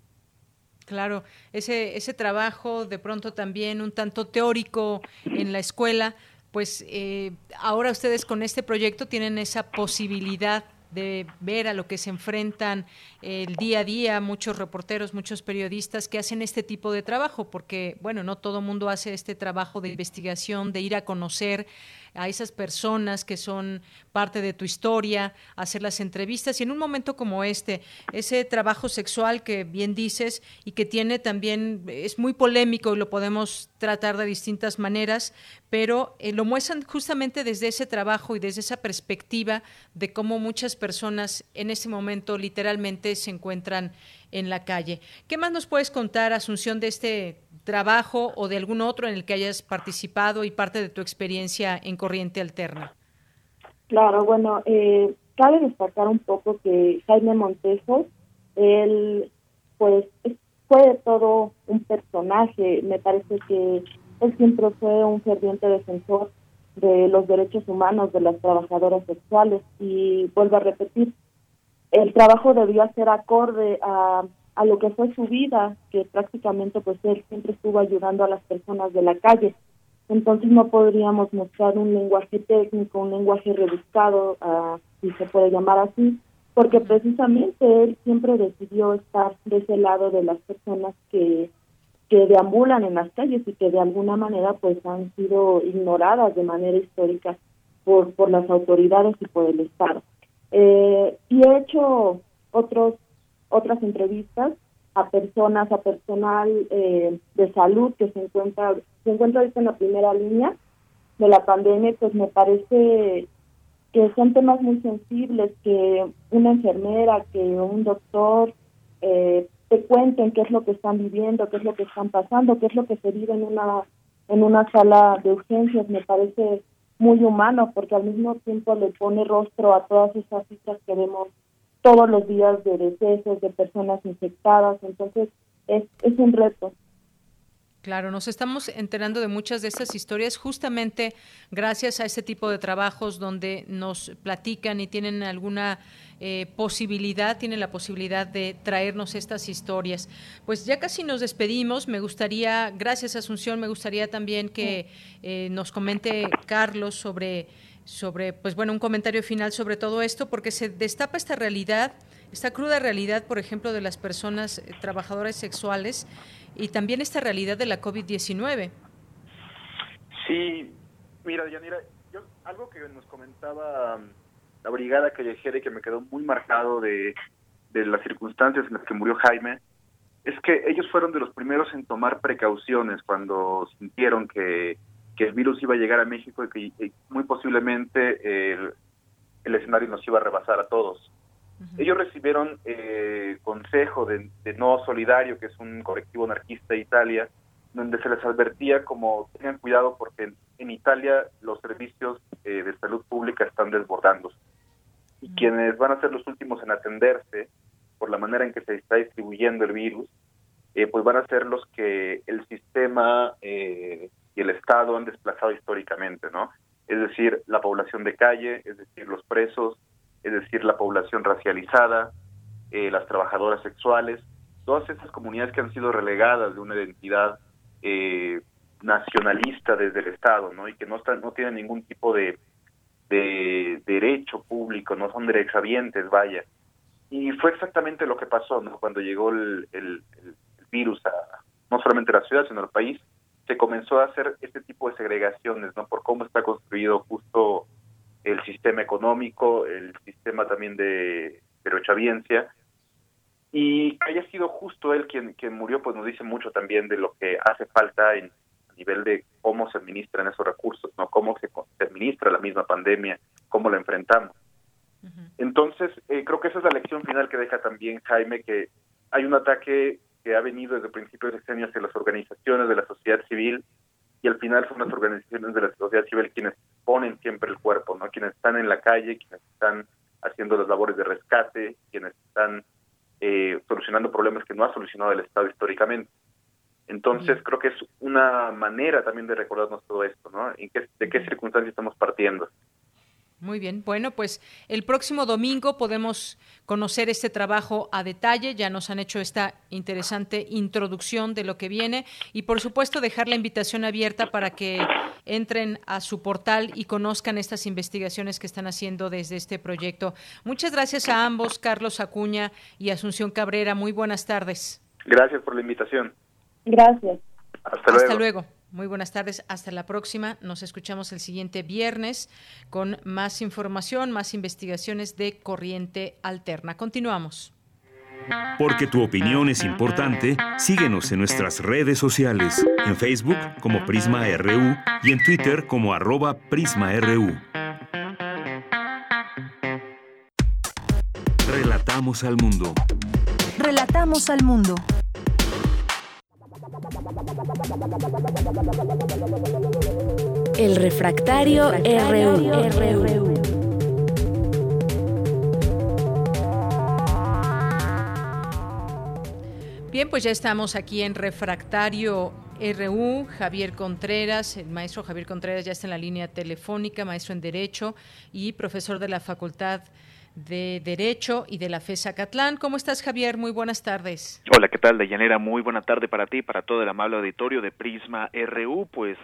Claro, ese, ese trabajo de pronto también un tanto teórico en la escuela, pues eh, ahora ustedes con este proyecto tienen esa posibilidad de ver a lo que se enfrentan el día a día muchos reporteros, muchos periodistas que hacen este tipo de trabajo, porque, bueno, no todo mundo hace este trabajo de investigación, de ir a conocer a esas personas que son parte de tu historia, hacer las entrevistas y en un momento como este, ese trabajo sexual que bien dices y que tiene también, es muy polémico y lo podemos tratar de distintas maneras, pero eh, lo muestran justamente desde ese trabajo y desde esa perspectiva de cómo muchas personas en ese momento literalmente se encuentran en la calle. ¿Qué más nos puedes contar, Asunción, de este trabajo o de algún otro en el que hayas participado y parte de tu experiencia en Corriente Alterna? Claro, bueno, eh, cabe destacar un poco que Jaime Montejo, él pues fue todo un personaje, me parece que él siempre fue un ferviente defensor de los derechos humanos de las trabajadoras sexuales y vuelvo a repetir, el trabajo debía ser acorde a a lo que fue su vida, que prácticamente pues él siempre estuvo ayudando a las personas de la calle. Entonces no podríamos mostrar un lenguaje técnico, un lenguaje rebuscado, uh, si se puede llamar así, porque precisamente él siempre decidió estar de ese lado de las personas que, que deambulan en las calles y que de alguna manera pues han sido ignoradas de manera histórica por, por las autoridades y por el Estado. Eh, y he hecho otros otras entrevistas a personas, a personal eh, de salud que se encuentra, se encuentra ahorita en la primera línea de la pandemia, pues me parece que son temas muy sensibles, que una enfermera, que un doctor eh, te cuenten qué es lo que están viviendo, qué es lo que están pasando, qué es lo que se vive en una en una sala de urgencias, me parece muy humano, porque al mismo tiempo le pone rostro a todas esas cifras que vemos todos los días de decesos de personas infectadas, entonces es, es un reto. Claro, nos estamos enterando de muchas de estas historias justamente gracias a este tipo de trabajos donde nos platican y tienen alguna eh, posibilidad, tienen la posibilidad de traernos estas historias. Pues ya casi nos despedimos. Me gustaría, gracias Asunción, me gustaría también que eh, nos comente Carlos sobre sobre, pues bueno, un comentario final sobre todo esto, porque se destapa esta realidad, esta cruda realidad, por ejemplo, de las personas eh, trabajadoras sexuales y también esta realidad de la COVID-19. Sí, mira, Yanira, yo, algo que nos comentaba um, la brigada callejera y que me quedó muy marcado de, de las circunstancias en las que murió Jaime, es que ellos fueron de los primeros en tomar precauciones cuando sintieron que que el virus iba a llegar a México y que muy posiblemente el, escenario nos iba a rebasar a todos. Ellos recibieron eh, consejo de, No Solidario, que es un colectivo anarquista de Italia, donde se les advertía como tengan cuidado porque en, Italia los servicios eh, de salud pública están desbordándose. Y quienes van a ser los últimos en atenderse por la manera en que se está distribuyendo el virus, eh, pues van a ser los que el sistema eh, y el Estado han desplazado históricamente, ¿no? Es decir, la población de calle, es decir, los presos, es decir, la población racializada, eh, las trabajadoras sexuales, todas esas comunidades que han sido relegadas de una identidad eh, nacionalista desde el Estado, ¿no? Y que no están, no tienen ningún tipo de, de derecho público, no son derechohabientes, vaya. Y fue exactamente lo que pasó, ¿no? Cuando llegó el, virus a no solamente la ciudad, sino al país, se comenzó a hacer este tipo de segregaciones, ¿no? Por cómo está construido justo el sistema económico, el sistema también de derechohabiencia, y que haya sido justo él quien, quien murió, pues nos dice mucho también de lo que hace falta en a nivel de cómo se administran esos recursos, no cómo se, administra la misma pandemia, cómo la enfrentamos. Entonces, eh, creo que esa es la lección final que deja también Jaime, que hay un ataque que ha venido desde principios de sexenio hacia las organizaciones de la sociedad civil y al final son las organizaciones de la sociedad civil quienes ponen siempre el cuerpo, ¿no? Quienes están en la calle, quienes están haciendo las labores de rescate, quienes están eh, solucionando problemas que no ha solucionado el Estado históricamente. Entonces, creo que es una manera también de recordarnos todo esto, ¿no? ¿En qué, ¿De qué circunstancias estamos partiendo? Muy bien, bueno, pues el próximo domingo podemos conocer este trabajo a detalle, ya nos han hecho esta interesante introducción de lo que viene y por supuesto dejar la invitación abierta para que entren a su portal y conozcan estas investigaciones que están haciendo desde este proyecto. Muchas gracias a ambos, Carlos Acuña y Asunción Cabrera. Muy buenas tardes. Gracias por la invitación. Gracias. Hasta luego. Hasta luego. Muy buenas tardes, hasta la próxima. Nos escuchamos el siguiente viernes con más información, más investigaciones de corriente alterna. Continuamos. Porque tu opinión es importante, síguenos en nuestras redes sociales, en Facebook como Prisma RU y en Twitter como arroba PrismaRU. Relatamos al mundo. Relatamos al mundo. El refractario, RU. Bien, pues ya estamos aquí en Refractario RU. Javier Contreras, el maestro Javier Contreras ya está en la línea telefónica, maestro en Derecho y profesor de la Facultad Derecho y de la FESA Catlán. ¿Cómo estás, Javier? Muy buenas tardes. Hola, ¿qué tal, Deyanira? Muy buena tarde para ti y para todo el amable auditorio de Prisma RU. Pues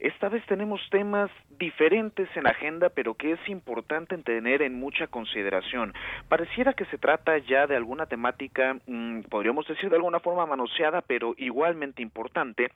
esta vez tenemos temas diferentes en la agenda, pero que es importante tener en mucha consideración. Pareciera que se trata ya de alguna temática, mm, podríamos decir de alguna forma manoseada, pero igualmente importante,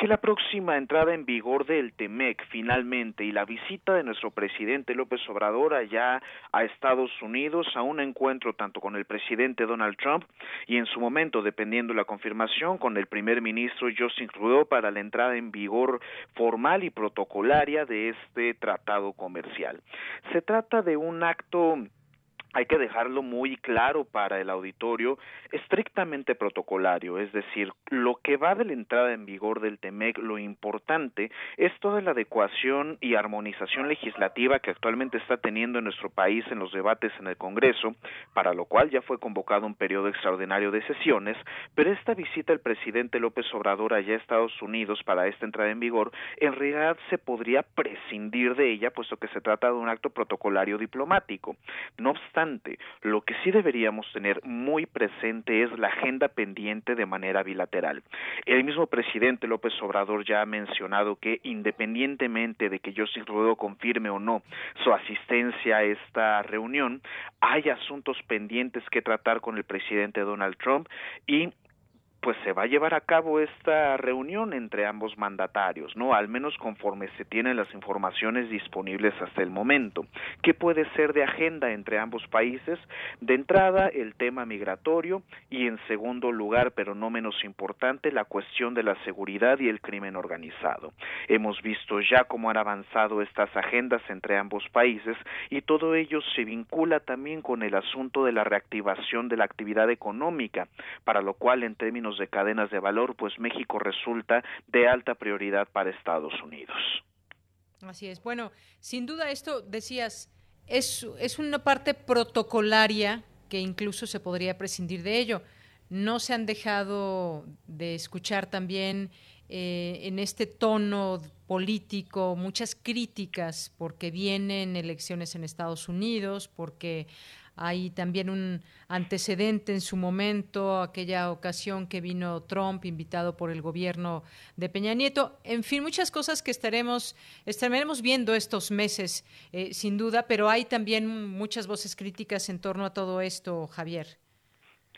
que la próxima entrada en vigor del TEMEC finalmente y la visita de nuestro presidente López Obrador allá a Estados Unidos a un encuentro tanto con el presidente Donald Trump y en su momento, dependiendo la confirmación, con el primer ministro Justin Trudeau para la entrada en vigor formal y protocolaria de este tratado comercial. Se trata de un acto hay que dejarlo muy claro para el auditorio, estrictamente protocolario, es decir, lo que va de la entrada en vigor del TEMEC, lo importante es toda la adecuación y armonización legislativa que actualmente está teniendo en nuestro país en los debates en el Congreso, para lo cual ya fue convocado un periodo extraordinario de sesiones, pero esta visita del presidente López Obrador allá a Estados Unidos para esta entrada en vigor, en realidad se podría prescindir de ella, puesto que se trata de un acto protocolario diplomático. No obstante, lo que sí deberíamos tener muy presente es la agenda pendiente de manera bilateral. El mismo presidente López Obrador ya ha mencionado que independientemente de que José Trudeau confirme o no su asistencia a esta reunión, hay asuntos pendientes que tratar con el presidente Donald Trump y pues se va a llevar a cabo esta reunión entre ambos mandatarios, ¿no? Al menos conforme se tienen las informaciones disponibles hasta el momento. ¿Qué puede ser de agenda entre ambos países? De entrada, el tema migratorio y en segundo lugar, pero no menos importante, la cuestión de la seguridad y el crimen organizado. Hemos visto ya cómo han avanzado estas agendas entre ambos países y todo ello se vincula también con el asunto de la reactivación de la actividad económica, para lo cual en términos de cadenas de valor, pues México resulta de alta prioridad para Estados Unidos. Así es. Bueno, sin duda esto decías, es, es una parte protocolaria que incluso se podría prescindir de ello. No se han dejado de escuchar también eh, en este tono político muchas críticas porque vienen elecciones en Estados Unidos, porque hay también un antecedente en su momento, aquella ocasión que vino Trump invitado por el gobierno de Peña Nieto. En fin, muchas cosas que estaremos, estaremos viendo estos meses, eh, sin duda, pero hay también muchas voces críticas en torno a todo esto, Javier.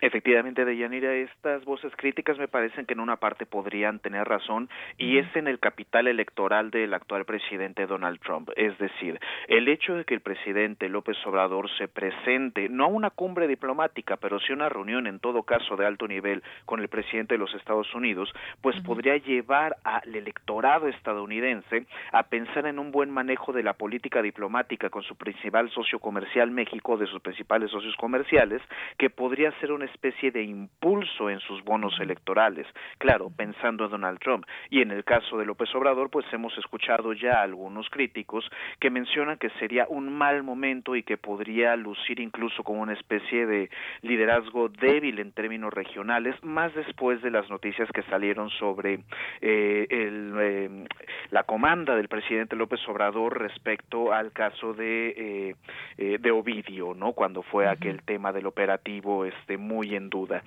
Efectivamente, Deyanira, estas voces críticas me parecen que en una parte podrían tener razón y es en el capital electoral del actual presidente Donald Trump. Es decir, el hecho de que el presidente López Obrador se presente, no a una cumbre diplomática, pero sí a una reunión en todo caso de alto nivel con el presidente de los Estados Unidos, pues podría llevar al electorado estadounidense a pensar en un buen manejo de la política diplomática con su principal socio comercial México, de sus principales socios comerciales, que podría ser un especie de impulso en sus bonos electorales, claro, pensando en Donald Trump. Y en el caso de López Obrador, pues hemos escuchado ya algunos críticos que mencionan que sería un mal momento y que podría lucir incluso como una especie de liderazgo débil en términos regionales, más después de las noticias que salieron sobre eh, el, eh, la comanda del presidente López Obrador respecto al caso de, eh, de Ovidio, ¿no? Cuando fue aquel tema del operativo este muy en duda.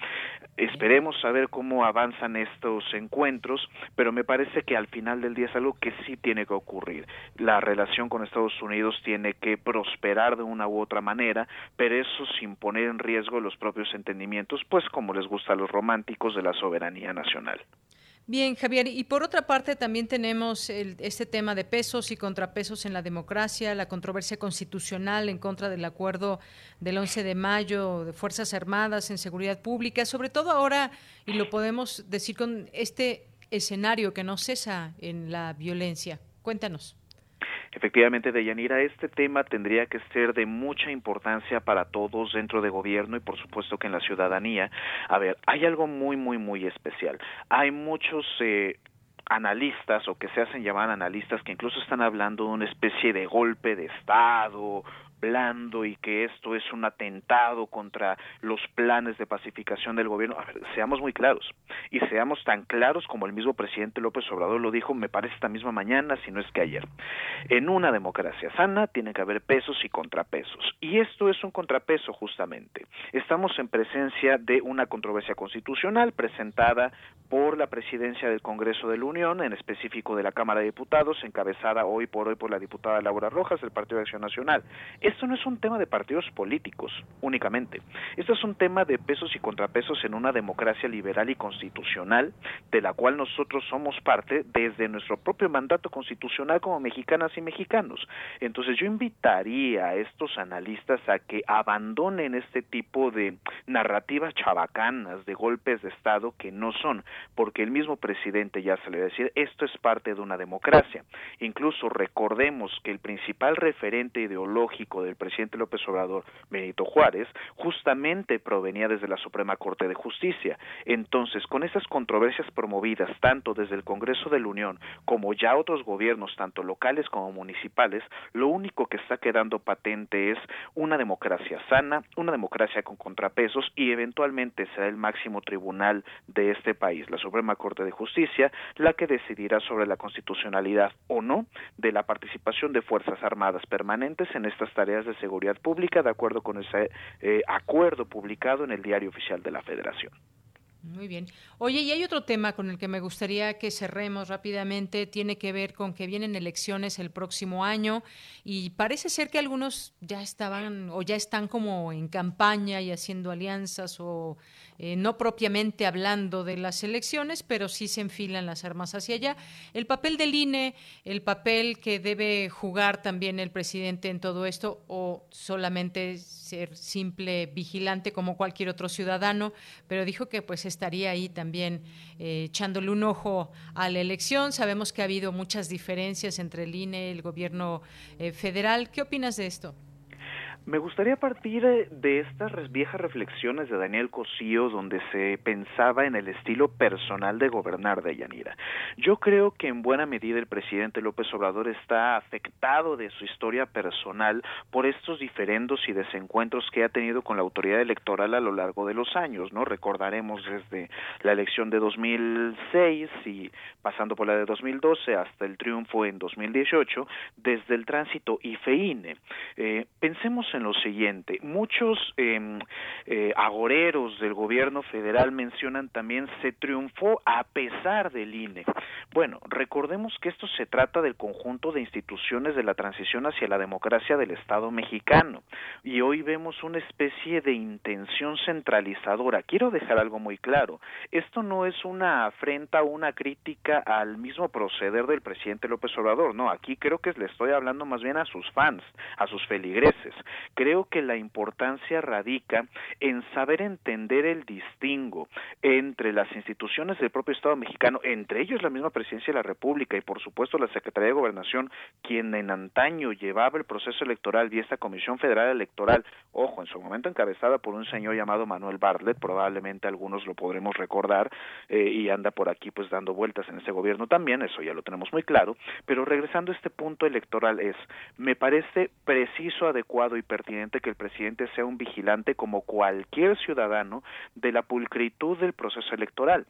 Esperemos saber cómo avanzan estos encuentros, pero me parece que al final del día es algo que sí tiene que ocurrir. La relación con Estados Unidos tiene que prosperar de una u otra manera, pero eso sin poner en riesgo los propios entendimientos, pues como les gusta a los románticos de la soberanía nacional. Bien, Javier, y por otra parte también tenemos este tema de pesos y contrapesos en la democracia, la controversia constitucional en contra del acuerdo del 11 de mayo de Fuerzas Armadas en seguridad pública, sobre todo ahora, y lo podemos decir con este escenario que no cesa en la violencia. Cuéntanos. Efectivamente, Deyanira, este tema tendría que ser de mucha importancia para todos dentro de gobierno y por supuesto que en la ciudadanía. A ver, hay algo muy, muy, muy especial. Hay muchos... Eh, analistas o que se hacen llamar analistas que incluso están hablando de una especie de golpe de Estado blando y que esto es un atentado contra los planes de pacificación del gobierno. A ver, seamos muy claros y seamos tan claros como el mismo presidente López Obrador lo dijo, me parece esta misma mañana, si no es que ayer. En una democracia sana tiene que haber pesos y contrapesos y esto es un contrapeso justamente. Estamos en presencia de una controversia constitucional presentada por la presidencia del Congreso de la Unión, en específico de la Cámara de Diputados, encabezada hoy por hoy por la diputada Laura Rojas del Partido de Acción Nacional. Esto no es un tema de partidos políticos únicamente. Esto es un tema de pesos y contrapesos en una democracia liberal y constitucional, de la cual nosotros somos parte desde nuestro propio mandato constitucional como mexicanas y mexicanos. Entonces yo invitaría a estos analistas a que abandonen este tipo de narrativas chabacanas, de golpes de Estado que no son, porque el mismo presidente ya se le va a decir, esto es parte de una democracia. Incluso recordemos que el principal referente ideológico del presidente López Obrador, Benito Juárez, justamente provenía desde la Suprema Corte de Justicia. Entonces, con esas controversias promovidas tanto desde el Congreso de la Unión como ya otros gobiernos, tanto locales como municipales, lo único que está quedando patente es una democracia sana, una democracia con contrapesos y eventualmente será el máximo tribunal de este país, la Suprema Corte de Justicia, la que decidirá sobre la constitucionalidad o no de la participación de Fuerzas Armadas permanentes en estas tareas de seguridad pública de acuerdo con ese eh, acuerdo publicado en el Diario Oficial de la Federación. Muy bien. Oye, y hay otro tema con el que me gustaría que cerremos rápidamente, tiene que ver con que vienen elecciones el próximo año y parece ser que algunos ya estaban o ya están como en campaña y haciendo alianzas o eh, no propiamente hablando de las elecciones, pero sí se enfilan las armas hacia allá. El papel del INE, el papel que debe jugar también el presidente en todo esto o solamente ser simple vigilante como cualquier otro ciudadano, pero dijo que pues estaría ahí también eh, echándole un ojo a la elección. Sabemos que ha habido muchas diferencias entre el INE y el gobierno eh, federal. ¿Qué opinas de esto? Me gustaría partir eh, de estas viejas reflexiones de Daniel Cosío donde se pensaba en el estilo personal de gobernar de Yanira. Yo creo que en buena medida el presidente López Obrador está afectado de su historia personal por estos diferendos y desencuentros que ha tenido con la autoridad electoral a lo largo de los años, ¿no? Recordaremos desde la elección de 2006 y pasando por la de 2012 hasta el triunfo en 2018, desde el tránsito IFEINE. Eh, pensemos en lo siguiente. Muchos em, eh, agoreros del gobierno federal mencionan también se triunfó a pesar del INE. Bueno, recordemos que esto se trata del conjunto de instituciones de la transición hacia la democracia del Estado mexicano y hoy vemos una especie de intención centralizadora. Quiero dejar algo muy claro. Esto no es una afrenta o una crítica al mismo proceder del presidente López Obrador, no, aquí creo que le estoy hablando más bien a sus fans, a sus feligreses. Creo que la importancia radica en saber entender el distingo entre las instituciones del propio Estado mexicano, entre ellos la misma Presidencia de la República y por supuesto la Secretaría de Gobernación, quien en antaño llevaba el proceso electoral y esta Comisión Federal Electoral, ojo, en su momento encabezada por un señor llamado Manuel Bartlett, probablemente algunos lo podremos recordar, eh, y anda por aquí pues dando vueltas en ese gobierno también, eso ya lo tenemos muy claro, pero regresando a este punto electoral es, me parece preciso, adecuado y pertinente que el presidente sea un vigilante como cualquier ciudadano de la pulcritud del proceso electoral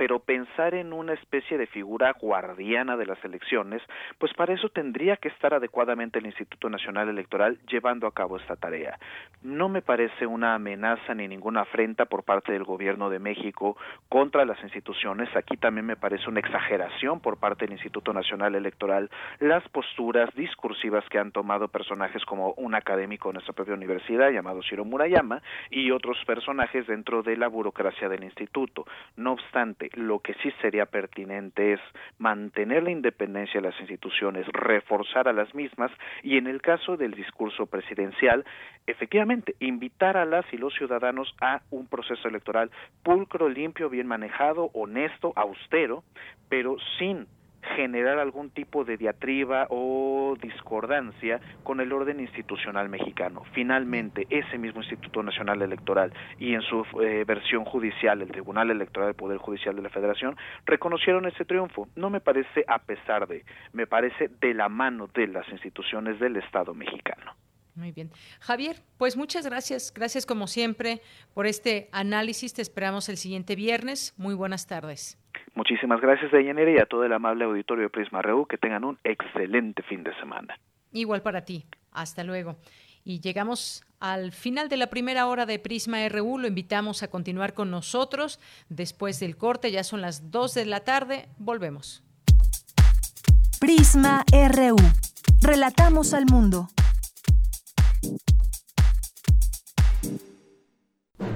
pero pensar en una especie de figura guardiana de las elecciones, pues para eso tendría que estar adecuadamente el Instituto Nacional Electoral llevando a cabo esta tarea. No me parece una amenaza ni ninguna afrenta por parte del gobierno de México contra las instituciones. Aquí también me parece una exageración por parte del Instituto Nacional Electoral las posturas discursivas que han tomado personajes como un académico de nuestra propia universidad llamado Shiro Murayama y otros personajes dentro de la burocracia del instituto. No obstante, lo que sí sería pertinente es mantener la independencia de las instituciones, reforzar a las mismas y en el caso del discurso presidencial, efectivamente, invitar a las y los ciudadanos a un proceso electoral pulcro, limpio, bien manejado, honesto, austero, pero sin generar algún tipo de diatriba o discordancia con el orden institucional mexicano. Finalmente, ese mismo Instituto Nacional Electoral y en su eh, versión judicial, el Tribunal Electoral del Poder Judicial de la Federación, reconocieron ese triunfo. No me parece a pesar de, me parece de la mano de las instituciones del Estado mexicano. Muy bien. Javier, pues muchas gracias. Gracias como siempre por este análisis. Te esperamos el siguiente viernes. Muy buenas tardes. Muchísimas gracias, Deyanira, y a todo el amable auditorio de Prisma Reu. Que tengan un excelente fin de semana. Igual para ti. Hasta luego. Y llegamos al final de la primera hora de Prisma RU. Lo invitamos a continuar con nosotros después del corte. Ya son las 2 de la tarde. Volvemos. Prisma RU. Relatamos al mundo.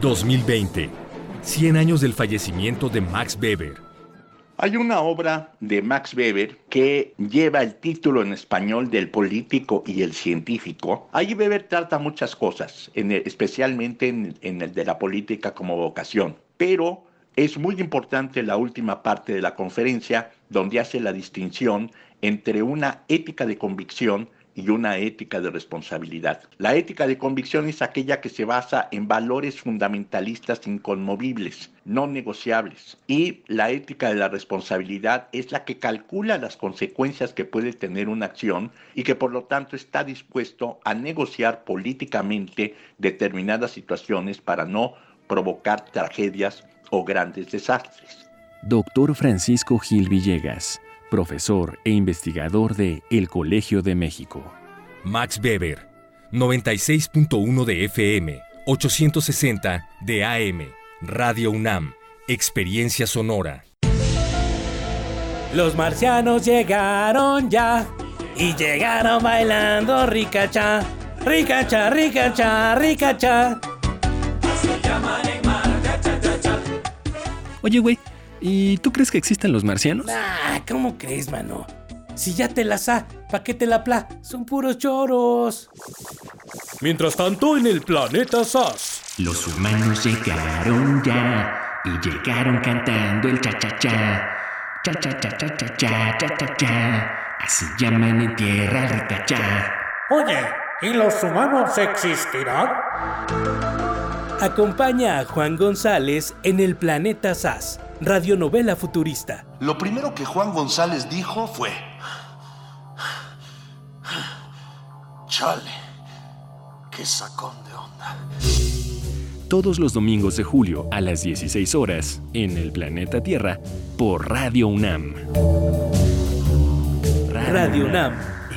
2020. 100 años del fallecimiento de Max Weber. Hay una obra de Max Weber que lleva el título en español del político y el científico. Ahí Weber trata muchas cosas, especialmente en, en el de la política como vocación. Pero es muy importante la última parte de la conferencia donde hace la distinción entre una ética de convicción y una ética de responsabilidad. La ética de convicción es aquella que se basa en valores fundamentalistas inconmovibles, no negociables. Y la ética de la responsabilidad es la que calcula las consecuencias que puede tener una acción y que por lo tanto está dispuesto a negociar políticamente determinadas situaciones para no provocar tragedias o grandes desastres. Doctor Francisco Gil Villegas profesor e investigador de El Colegio de México. Max Weber, 96.1 de FM, 860 de AM, Radio UNAM, Experiencia Sonora. Los marcianos llegaron ya y llegaron bailando ricacha, ricacha, ricacha, ricacha. Oye, güey. ¿Y tú crees que existen los marcianos? Ah, ¿cómo crees, mano? Si ya te la sa, ¿pa' qué te la pla? Son puros choros. Mientras tanto, en el planeta SAS. Los humanos llegaron ya y llegaron cantando el cha-cha-cha. Cha-cha-cha-cha-cha, cha-cha-cha. Así llaman en tierra rica-cha. Oye, ¿y los humanos existirán? Acompaña a Juan González en el planeta SAS radionovela futurista. Lo primero que Juan González dijo fue... Chale, qué sacón de onda. Todos los domingos de julio a las 16 horas en el planeta Tierra por Radio UNAM. Radio UNAM,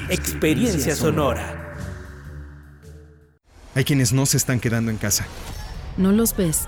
experiencia sonora. Hay quienes no se están quedando en casa. No los ves,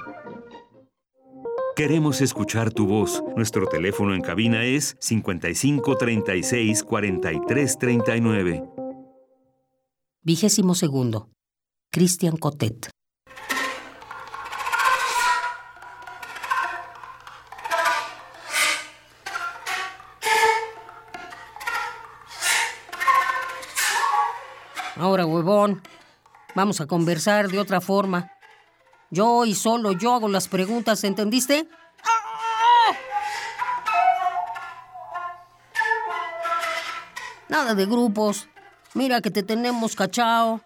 Queremos escuchar tu voz. Nuestro teléfono en cabina es 55 36 43 39. Vigésimo segundo. Cristian Cotet. Ahora, huevón, vamos a conversar de otra forma. Yo y solo yo hago las preguntas, ¿entendiste? Nada de grupos. Mira que te tenemos cachao.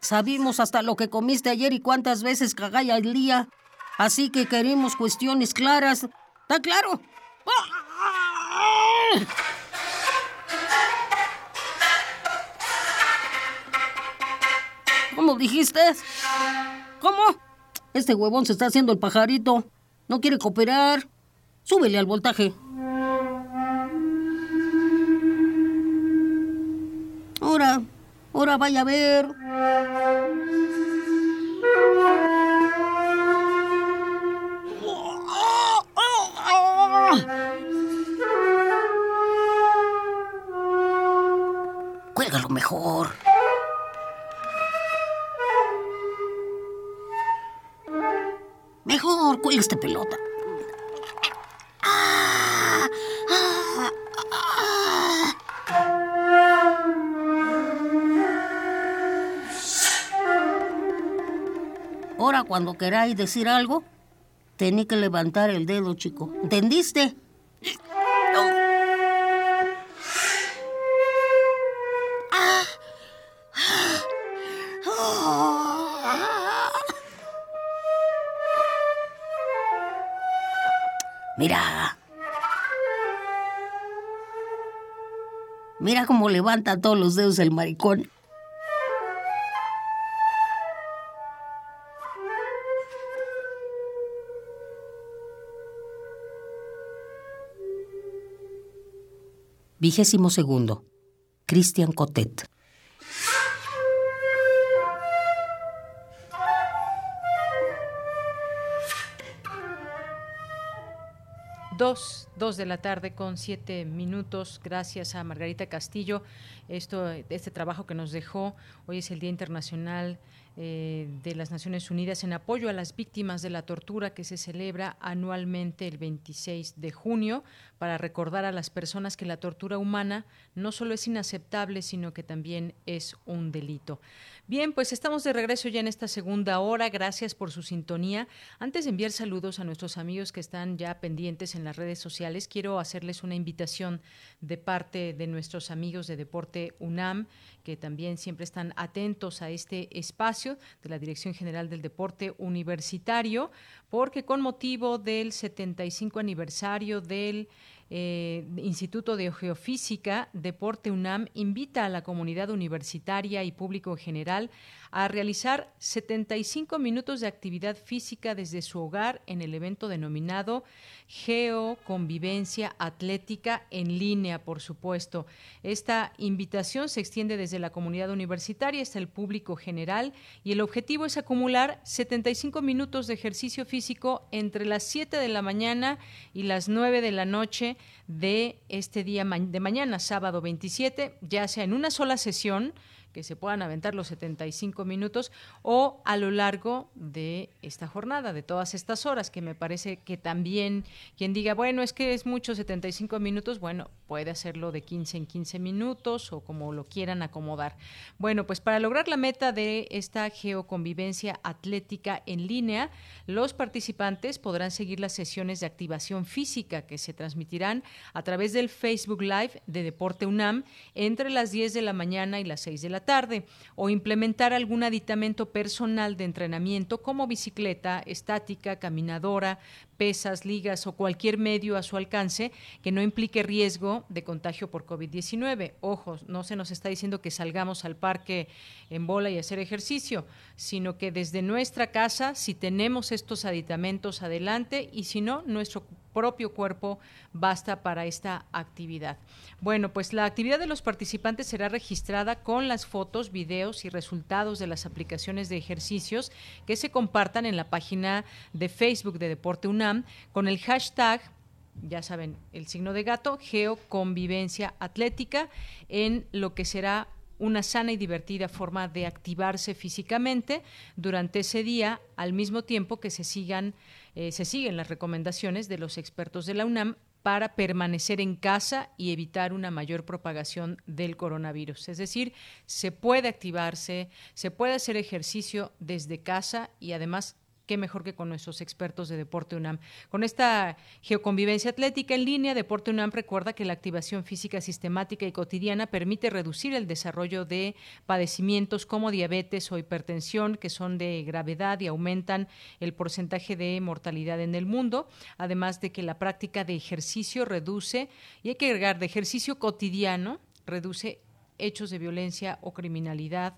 Sabimos hasta lo que comiste ayer y cuántas veces cagáis al día. Así que queremos cuestiones claras. ¿Está claro? ¿Cómo dijiste? ¿Cómo? Este huevón se está haciendo el pajarito. No quiere cooperar. Súbele al voltaje. Ahora, ahora vaya a ver. Cuélgalo mejor. Mejor, cuelga esta pelota. Ahora, cuando queráis decir algo, tenéis que levantar el dedo, chico. ¿Entendiste? Cómo levanta todos los dedos el maricón. Vigésimo segundo. Cristian Cotet. Dos, dos de la tarde con siete minutos. Gracias a Margarita Castillo. Esto, este trabajo que nos dejó. Hoy es el Día Internacional eh, de las Naciones Unidas en apoyo a las víctimas de la tortura que se celebra anualmente el 26 de junio para recordar a las personas que la tortura humana no solo es inaceptable, sino que también es un delito. Bien, pues estamos de regreso ya en esta segunda hora. Gracias por su sintonía. Antes de enviar saludos a nuestros amigos que están ya pendientes en las redes sociales, quiero hacerles una invitación de parte de nuestros amigos de Deporte UNAM, que también siempre están atentos a este espacio de la Dirección General del Deporte Universitario, porque con motivo del 75 aniversario del eh, Instituto de Geofísica, Deporte UNAM invita a la comunidad universitaria y público en general a realizar 75 minutos de actividad física desde su hogar en el evento denominado Geoconvivencia Atlética en línea, por supuesto. Esta invitación se extiende desde la comunidad universitaria hasta el público general y el objetivo es acumular 75 minutos de ejercicio físico entre las 7 de la mañana y las 9 de la noche de este día de mañana, sábado 27, ya sea en una sola sesión, que se puedan aventar los 75 minutos o a lo largo de esta jornada, de todas estas horas, que me parece que también quien diga, bueno, es que es mucho 75 minutos, bueno, puede hacerlo de 15 en 15 minutos o como lo quieran acomodar. Bueno, pues para lograr la meta de esta geoconvivencia atlética en línea, los participantes podrán seguir las sesiones de activación física que se transmitirán a través del Facebook Live de Deporte UNAM entre las 10 de la mañana y las 6 de la tarde o implementar algún aditamento personal de entrenamiento como bicicleta, estática, caminadora, pesas, ligas o cualquier medio a su alcance que no implique riesgo de contagio por COVID-19. Ojo, no se nos está diciendo que salgamos al parque en bola y hacer ejercicio, sino que desde nuestra casa, si tenemos estos aditamentos adelante y si no, nuestro propio cuerpo basta para esta actividad. Bueno, pues la actividad de los participantes será registrada con las fotos, videos y resultados de las aplicaciones de ejercicios que se compartan en la página de Facebook de Deporte UNAM con el hashtag ya saben, el signo de gato, geoconvivencia atlética, en lo que será una sana y divertida forma de activarse físicamente durante ese día, al mismo tiempo que se sigan eh, se siguen las recomendaciones de los expertos de la UNAM para permanecer en casa y evitar una mayor propagación del coronavirus. Es decir, se puede activarse, se puede hacer ejercicio desde casa y además qué mejor que con nuestros expertos de Deporte UNAM. Con esta geoconvivencia atlética en línea, Deporte UNAM recuerda que la activación física sistemática y cotidiana permite reducir el desarrollo de padecimientos como diabetes o hipertensión, que son de gravedad y aumentan el porcentaje de mortalidad en el mundo, además de que la práctica de ejercicio reduce, y hay que agregar, de ejercicio cotidiano, reduce hechos de violencia o criminalidad,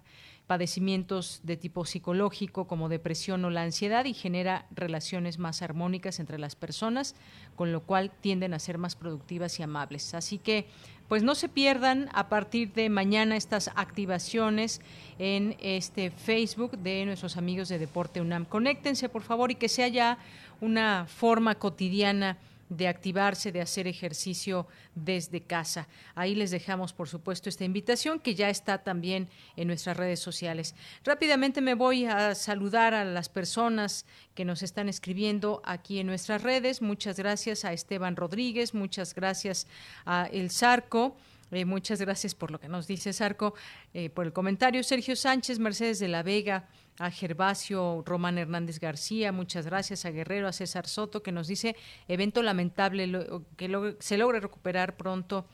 padecimientos de tipo psicológico como depresión o la ansiedad y genera relaciones más armónicas entre las personas, con lo cual tienden a ser más productivas y amables. Así que pues no se pierdan a partir de mañana estas activaciones en este Facebook de nuestros amigos de Deporte UNAM. Conéctense, por favor, y que sea ya una forma cotidiana de activarse, de hacer ejercicio desde casa. Ahí les dejamos, por supuesto, esta invitación que ya está también en nuestras redes sociales. Rápidamente me voy a saludar a las personas que nos están escribiendo aquí en nuestras redes. Muchas gracias a Esteban Rodríguez, muchas gracias a El Zarco. Eh, muchas gracias por lo que nos dice Sarco, eh, por el comentario. Sergio Sánchez, Mercedes de la Vega, a Gervasio Román Hernández García, muchas gracias a Guerrero, a César Soto, que nos dice evento lamentable, que se logre recuperar pronto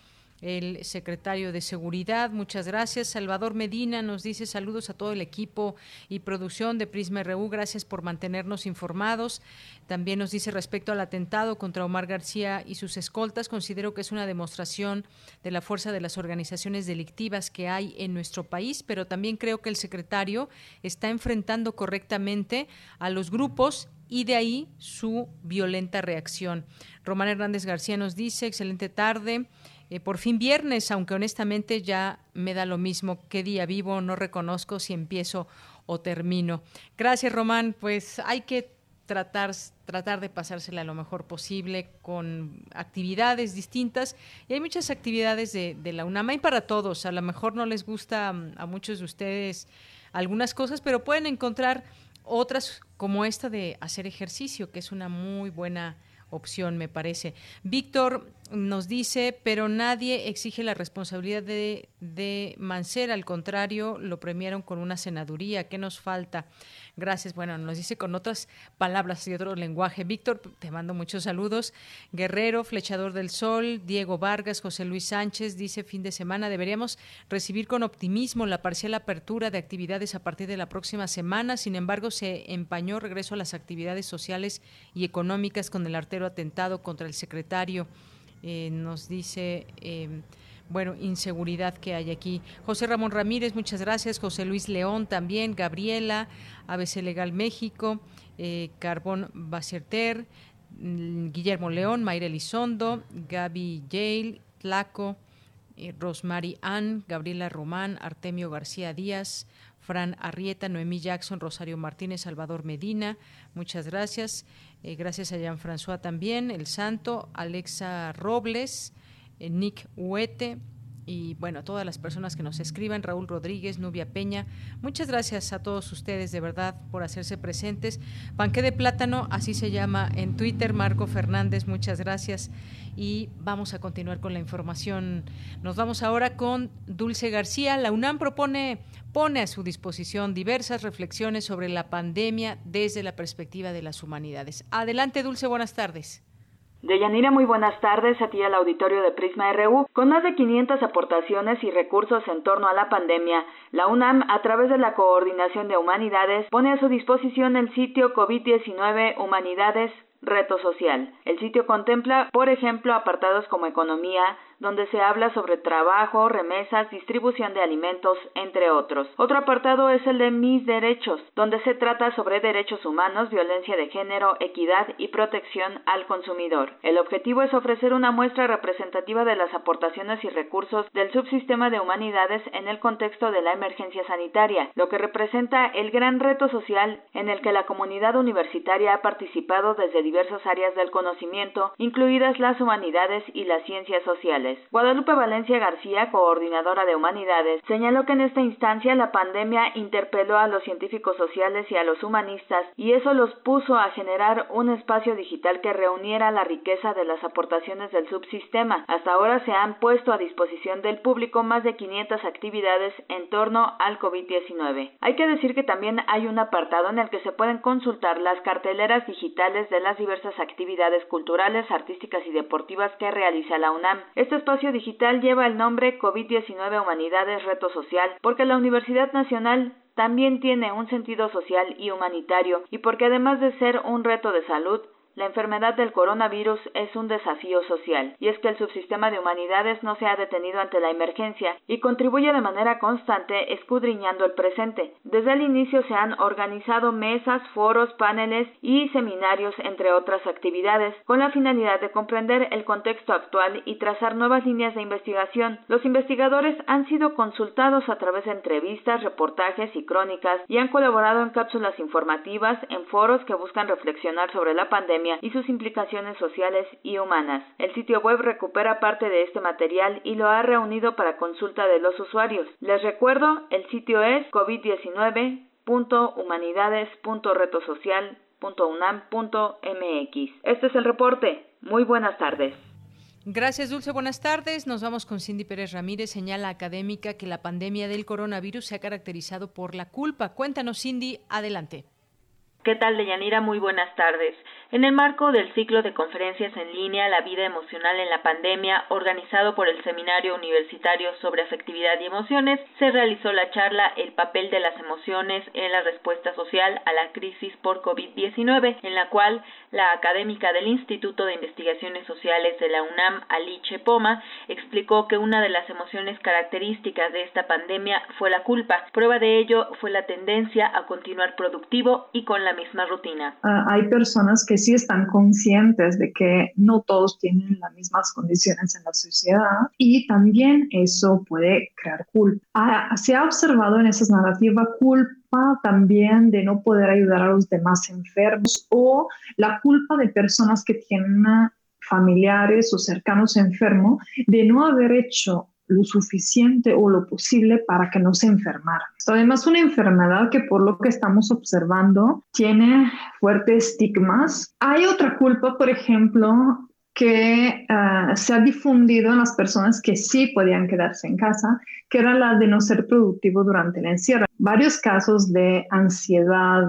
el secretario de Seguridad. Muchas gracias. Salvador Medina nos dice saludos a todo el equipo y producción de Prisma RU. Gracias por mantenernos informados. También nos dice respecto al atentado contra Omar García y sus escoltas, considero que es una demostración de la fuerza de las organizaciones delictivas que hay en nuestro país, pero también creo que el secretario está enfrentando correctamente a los grupos y de ahí su violenta reacción. Román Hernández García nos dice, excelente tarde. Eh, por fin viernes, aunque honestamente ya me da lo mismo qué día vivo, no reconozco si empiezo o termino. Gracias, Román. Pues hay que tratar, tratar de pasársela lo mejor posible con actividades distintas. Y hay muchas actividades de, de la UNAM, hay para todos. A lo mejor no les gusta a muchos de ustedes algunas cosas, pero pueden encontrar otras como esta de hacer ejercicio, que es una muy buena opción, me parece. Víctor nos dice, pero nadie exige la responsabilidad de, de Mancera, al contrario, lo premiaron con una senaduría. ¿Qué nos falta? Gracias. Bueno, nos dice con otras palabras y otro lenguaje. Víctor, te mando muchos saludos. Guerrero, Flechador del Sol, Diego Vargas, José Luis Sánchez, dice fin de semana, deberíamos recibir con optimismo la parcial apertura de actividades a partir de la próxima semana. Sin embargo, se empañó regreso a las actividades sociales y económicas con el artero atentado contra el secretario. Eh, nos dice... Eh, bueno, inseguridad que hay aquí. José Ramón Ramírez, muchas gracias. José Luis León también, Gabriela, ABC Legal México, eh, Carbón Bacerter, mm, Guillermo León, Mayra Elizondo, Gaby Yale, Tlaco, eh, Ann, Gabriela Román, Artemio García Díaz, Fran Arrieta, Noemí Jackson, Rosario Martínez, Salvador Medina, muchas gracias. Eh, gracias a Jean-François también, El Santo, Alexa Robles, eh, Nick Huete y bueno, todas las personas que nos escriban, Raúl Rodríguez, Nubia Peña, muchas gracias a todos ustedes de verdad por hacerse presentes. Panque de plátano, así se llama en Twitter, Marco Fernández, muchas gracias. Y vamos a continuar con la información. Nos vamos ahora con Dulce García. La UNAM propone, pone a su disposición diversas reflexiones sobre la pandemia desde la perspectiva de las humanidades. Adelante, Dulce, buenas tardes. Deyanira, muy buenas tardes a ti al auditorio de Prisma RU. Con más de 500 aportaciones y recursos en torno a la pandemia, la UNAM, a través de la Coordinación de Humanidades, pone a su disposición el sitio COVID-19 Humanidades Reto Social. El sitio contempla, por ejemplo, apartados como economía, donde se habla sobre trabajo, remesas, distribución de alimentos, entre otros. Otro apartado es el de Mis Derechos, donde se trata sobre derechos humanos, violencia de género, equidad y protección al consumidor. El objetivo es ofrecer una muestra representativa de las aportaciones y recursos del subsistema de humanidades en el contexto de la emergencia sanitaria, lo que representa el gran reto social en el que la comunidad universitaria ha participado desde diversas áreas del conocimiento, incluidas las humanidades y las ciencias sociales. Guadalupe Valencia García, coordinadora de Humanidades, señaló que en esta instancia la pandemia interpeló a los científicos sociales y a los humanistas y eso los puso a generar un espacio digital que reuniera la riqueza de las aportaciones del subsistema. Hasta ahora se han puesto a disposición del público más de 500 actividades en torno al COVID-19. Hay que decir que también hay un apartado en el que se pueden consultar las carteleras digitales de las diversas actividades culturales, artísticas y deportivas que realiza la UNAM. Espacio digital lleva el nombre COVID-19 Humanidades Reto Social porque la Universidad Nacional también tiene un sentido social y humanitario y porque además de ser un reto de salud, la enfermedad del coronavirus es un desafío social, y es que el subsistema de humanidades no se ha detenido ante la emergencia y contribuye de manera constante escudriñando el presente. Desde el inicio se han organizado mesas, foros, paneles y seminarios, entre otras actividades, con la finalidad de comprender el contexto actual y trazar nuevas líneas de investigación. Los investigadores han sido consultados a través de entrevistas, reportajes y crónicas y han colaborado en cápsulas informativas, en foros que buscan reflexionar sobre la pandemia y sus implicaciones sociales y humanas. El sitio web recupera parte de este material y lo ha reunido para consulta de los usuarios. Les recuerdo, el sitio es covid19.humanidades.retosocial.unam.mx. Este es el reporte. Muy buenas tardes. Gracias, Dulce. Buenas tardes. Nos vamos con Cindy Pérez Ramírez. Señala académica que la pandemia del coronavirus se ha caracterizado por la culpa. Cuéntanos, Cindy. Adelante. ¿Qué tal, Deyanira? Muy buenas tardes. En el marco del ciclo de conferencias en línea La vida emocional en la pandemia, organizado por el Seminario Universitario sobre Afectividad y Emociones, se realizó la charla El papel de las emociones en la respuesta social a la crisis por COVID-19, en la cual la académica del Instituto de Investigaciones Sociales de la UNAM, Aliche Poma, explicó que una de las emociones características de esta pandemia fue la culpa. Prueba de ello fue la tendencia a continuar productivo y con la misma rutina. Ah, hay personas que sí están conscientes de que no todos tienen las mismas condiciones en la sociedad y también eso puede crear culpa. Ah, se ha observado en esas narrativas culpa también de no poder ayudar a los demás enfermos o la culpa de personas que tienen familiares o cercanos enfermos de no haber hecho lo suficiente o lo posible para que no se enfermaran. Además, una enfermedad que por lo que estamos observando tiene fuertes estigmas. Hay otra culpa, por ejemplo, que ah, se ha difundido en las personas que sí podían quedarse en casa, que era la de no ser productivo durante el encierro. Varios casos de ansiedad,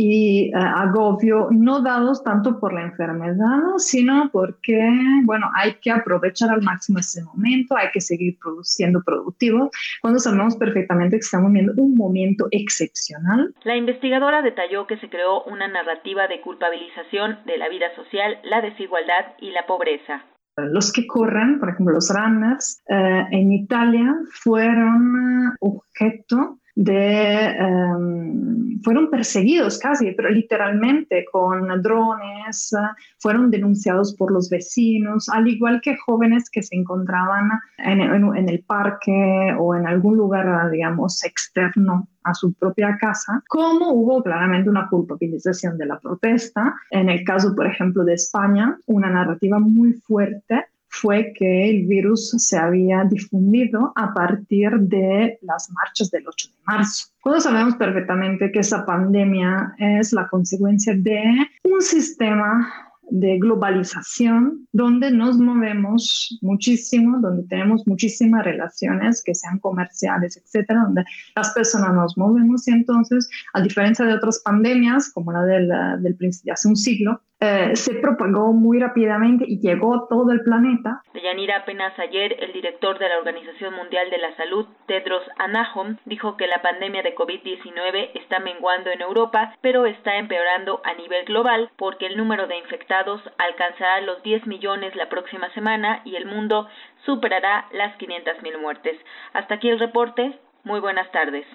y eh, agobio no dados tanto por la enfermedad, sino porque, bueno, hay que aprovechar al máximo ese momento, hay que seguir produciendo productivos, cuando sabemos perfectamente que estamos viendo un momento excepcional. La investigadora detalló que se creó una narrativa de culpabilización de la vida social, la desigualdad y la pobreza. Los que corren, por ejemplo, los runners, eh, en Italia fueron objeto de, em, fueron perseguidos casi, pero literalmente con drones, fueron denunciados por los vecinos, al igual que jóvenes que se encontraban en, en, el parque o en algún lugar, digamos, externo a su propia casa, como hubo claramente una culpabilización de la protesta. En el caso, por ejemplo, de España, una narrativa muy fuerte fue que el virus se había difundido a partir de las marchas del 8 de marzo. Todos sabemos perfectamente que esa pandemia es la consecuencia de un sistema de globalización, donde nos movemos muchísimo, donde tenemos muchísimas relaciones que sean comerciales, etcétera, donde las personas nos movemos y entonces, a diferencia de otras pandemias, como la del, del de hace un siglo, eh, se propagó muy rápidamente y llegó a todo el planeta. Deyanira, apenas ayer, el director de la Organización Mundial de la Salud, Tedros Adhanom, dijo que la pandemia de COVID-19 está menguando en Europa, pero está empeorando a nivel global porque el número de infectados alcanzará los 10 millones la próxima semana y el mundo superará las 500.000 muertes. Hasta aquí el reporte. Muy buenas tardes.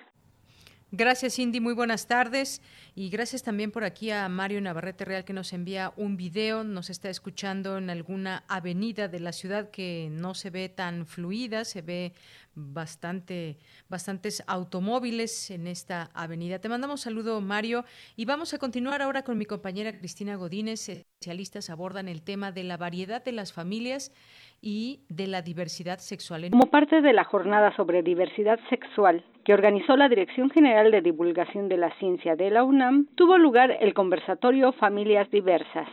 Gracias, Cindy. Muy buenas tardes. Y gracias también por aquí a Mario Navarrete Real que nos envía un video. Nos está escuchando en alguna avenida de la ciudad que no se ve tan fluida, se ve bastante, bastantes automóviles en esta avenida. Te mandamos saludo, Mario. Y vamos a continuar ahora con mi compañera Cristina Godínez. Especialistas abordan el tema de la variedad de las familias y de la diversidad sexual. Como parte de la jornada sobre diversidad sexual que organizó la Dirección General de Divulgación de la Ciencia de la UNAM, tuvo lugar el conversatorio Familias Diversas.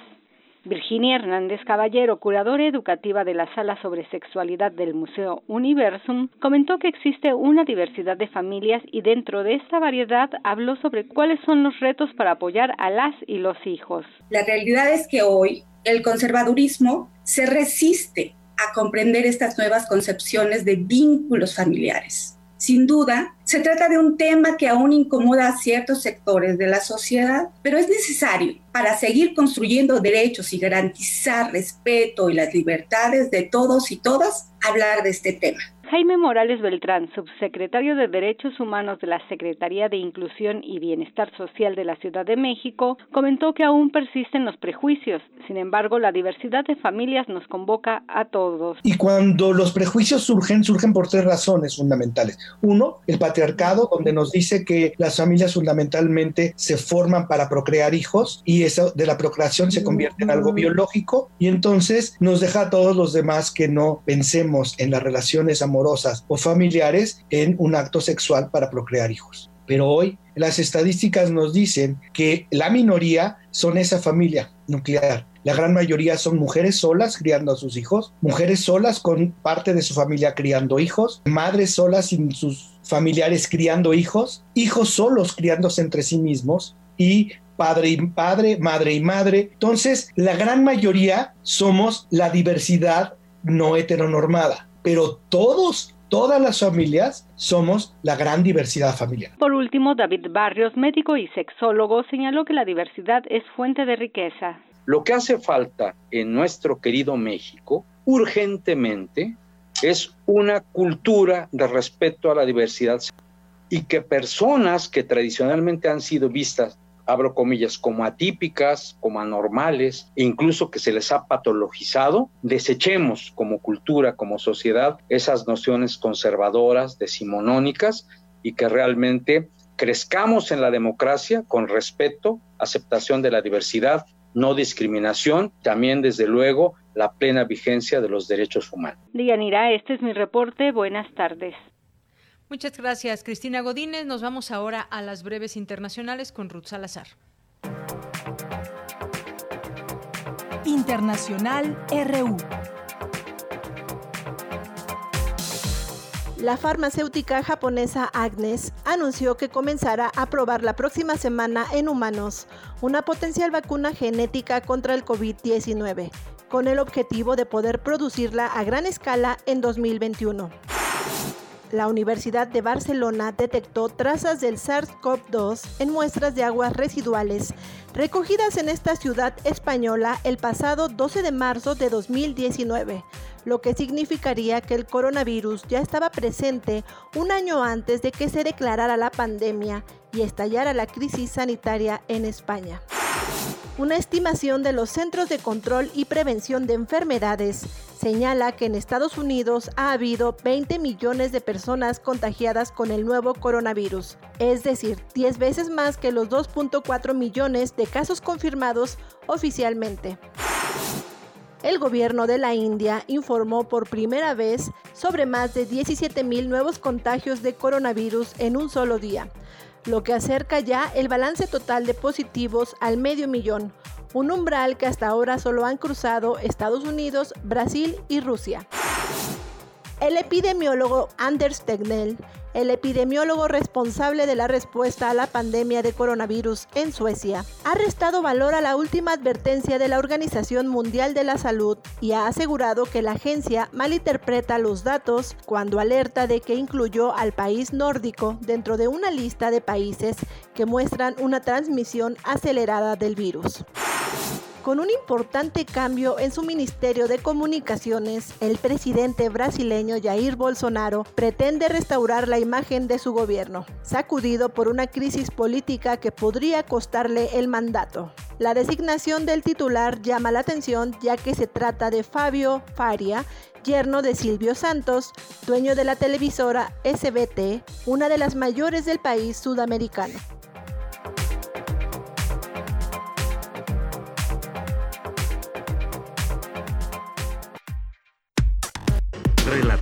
Virginia Hernández Caballero, curadora educativa de la Sala sobre Sexualidad del Museo Universum, comentó que existe una diversidad de familias y dentro de esta variedad habló sobre cuáles son los retos para apoyar a las y los hijos. La realidad es que hoy el conservadurismo se resiste a comprender estas nuevas concepciones de vínculos familiares. Sin duda, se trata de un tema que aún incomoda a ciertos sectores de la sociedad, pero es necesario para seguir construyendo derechos y garantizar respeto y las libertades de todos y todas hablar de este tema. Jaime Morales Beltrán, subsecretario de Derechos Humanos de la Secretaría de Inclusión y Bienestar Social de la Ciudad de México, comentó que aún persisten los prejuicios. Sin embargo, la diversidad de familias nos convoca a todos. Y cuando los prejuicios surgen, surgen por tres razones fundamentales. Uno, el patriarcado, donde nos dice que las familias fundamentalmente se forman para procrear hijos y eso de la procreación se convierte en algo biológico y entonces nos deja a todos los demás que no pensemos en las relaciones amorosas o familiares en un acto sexual para procrear hijos. Pero hoy las estadísticas nos dicen que la minoría son esa familia nuclear. La gran mayoría son mujeres solas criando a sus hijos, mujeres solas con parte de su familia criando hijos, madres solas sin sus familiares criando hijos, hijos solos criándose entre sí mismos y padre y padre, madre y madre. Entonces, la gran mayoría somos la diversidad no heteronormada pero todos todas las familias somos la gran diversidad familiar. Por último, David Barrios, médico y sexólogo, señaló que la diversidad es fuente de riqueza. Lo que hace falta en nuestro querido México urgentemente es una cultura de respeto a la diversidad y que personas que tradicionalmente han sido vistas abro comillas, como atípicas, como anormales, incluso que se les ha patologizado, desechemos como cultura, como sociedad, esas nociones conservadoras, decimonónicas, y que realmente crezcamos en la democracia con respeto, aceptación de la diversidad, no discriminación, también desde luego la plena vigencia de los derechos humanos. Dianira, este es mi reporte. Buenas tardes. Muchas gracias, Cristina Godínez. Nos vamos ahora a las breves internacionales con Ruth Salazar. Internacional RU. La farmacéutica japonesa Agnes anunció que comenzará a probar la próxima semana en humanos una potencial vacuna genética contra el COVID-19, con el objetivo de poder producirla a gran escala en 2021. La Universidad de Barcelona detectó trazas del SARS-CoV-2 en muestras de aguas residuales recogidas en esta ciudad española el pasado 12 de marzo de 2019 lo que significaría que el coronavirus ya estaba presente un año antes de que se declarara la pandemia y estallara la crisis sanitaria en España. Una estimación de los Centros de Control y Prevención de Enfermedades. Señala que en Estados Unidos ha habido 20 millones de personas contagiadas con el nuevo coronavirus, es decir, 10 veces más que los 2.4 millones de casos confirmados oficialmente. El gobierno de la India informó por primera vez sobre más de 17.000 nuevos contagios de coronavirus en un solo día, lo que acerca ya el balance total de positivos al medio millón, un umbral que hasta ahora solo han cruzado Estados Unidos, Brasil y Rusia. El epidemiólogo Anders Tegnell el epidemiólogo responsable de la respuesta a la pandemia de coronavirus en Suecia, ha restado valor a la última advertencia de la Organización Mundial de la Salud y ha asegurado que la agencia malinterpreta los datos cuando alerta de que incluyó al país nórdico dentro de una lista de países que muestran una transmisión acelerada del virus. Con un importante cambio en su Ministerio de Comunicaciones, el presidente brasileño Jair Bolsonaro pretende restaurar la imagen de su gobierno, sacudido por una crisis política que podría costarle el mandato. La designación del titular llama la atención ya que se trata de Fabio Faria, yerno de Silvio Santos, dueño de la televisora SBT, una de las mayores del país sudamericano.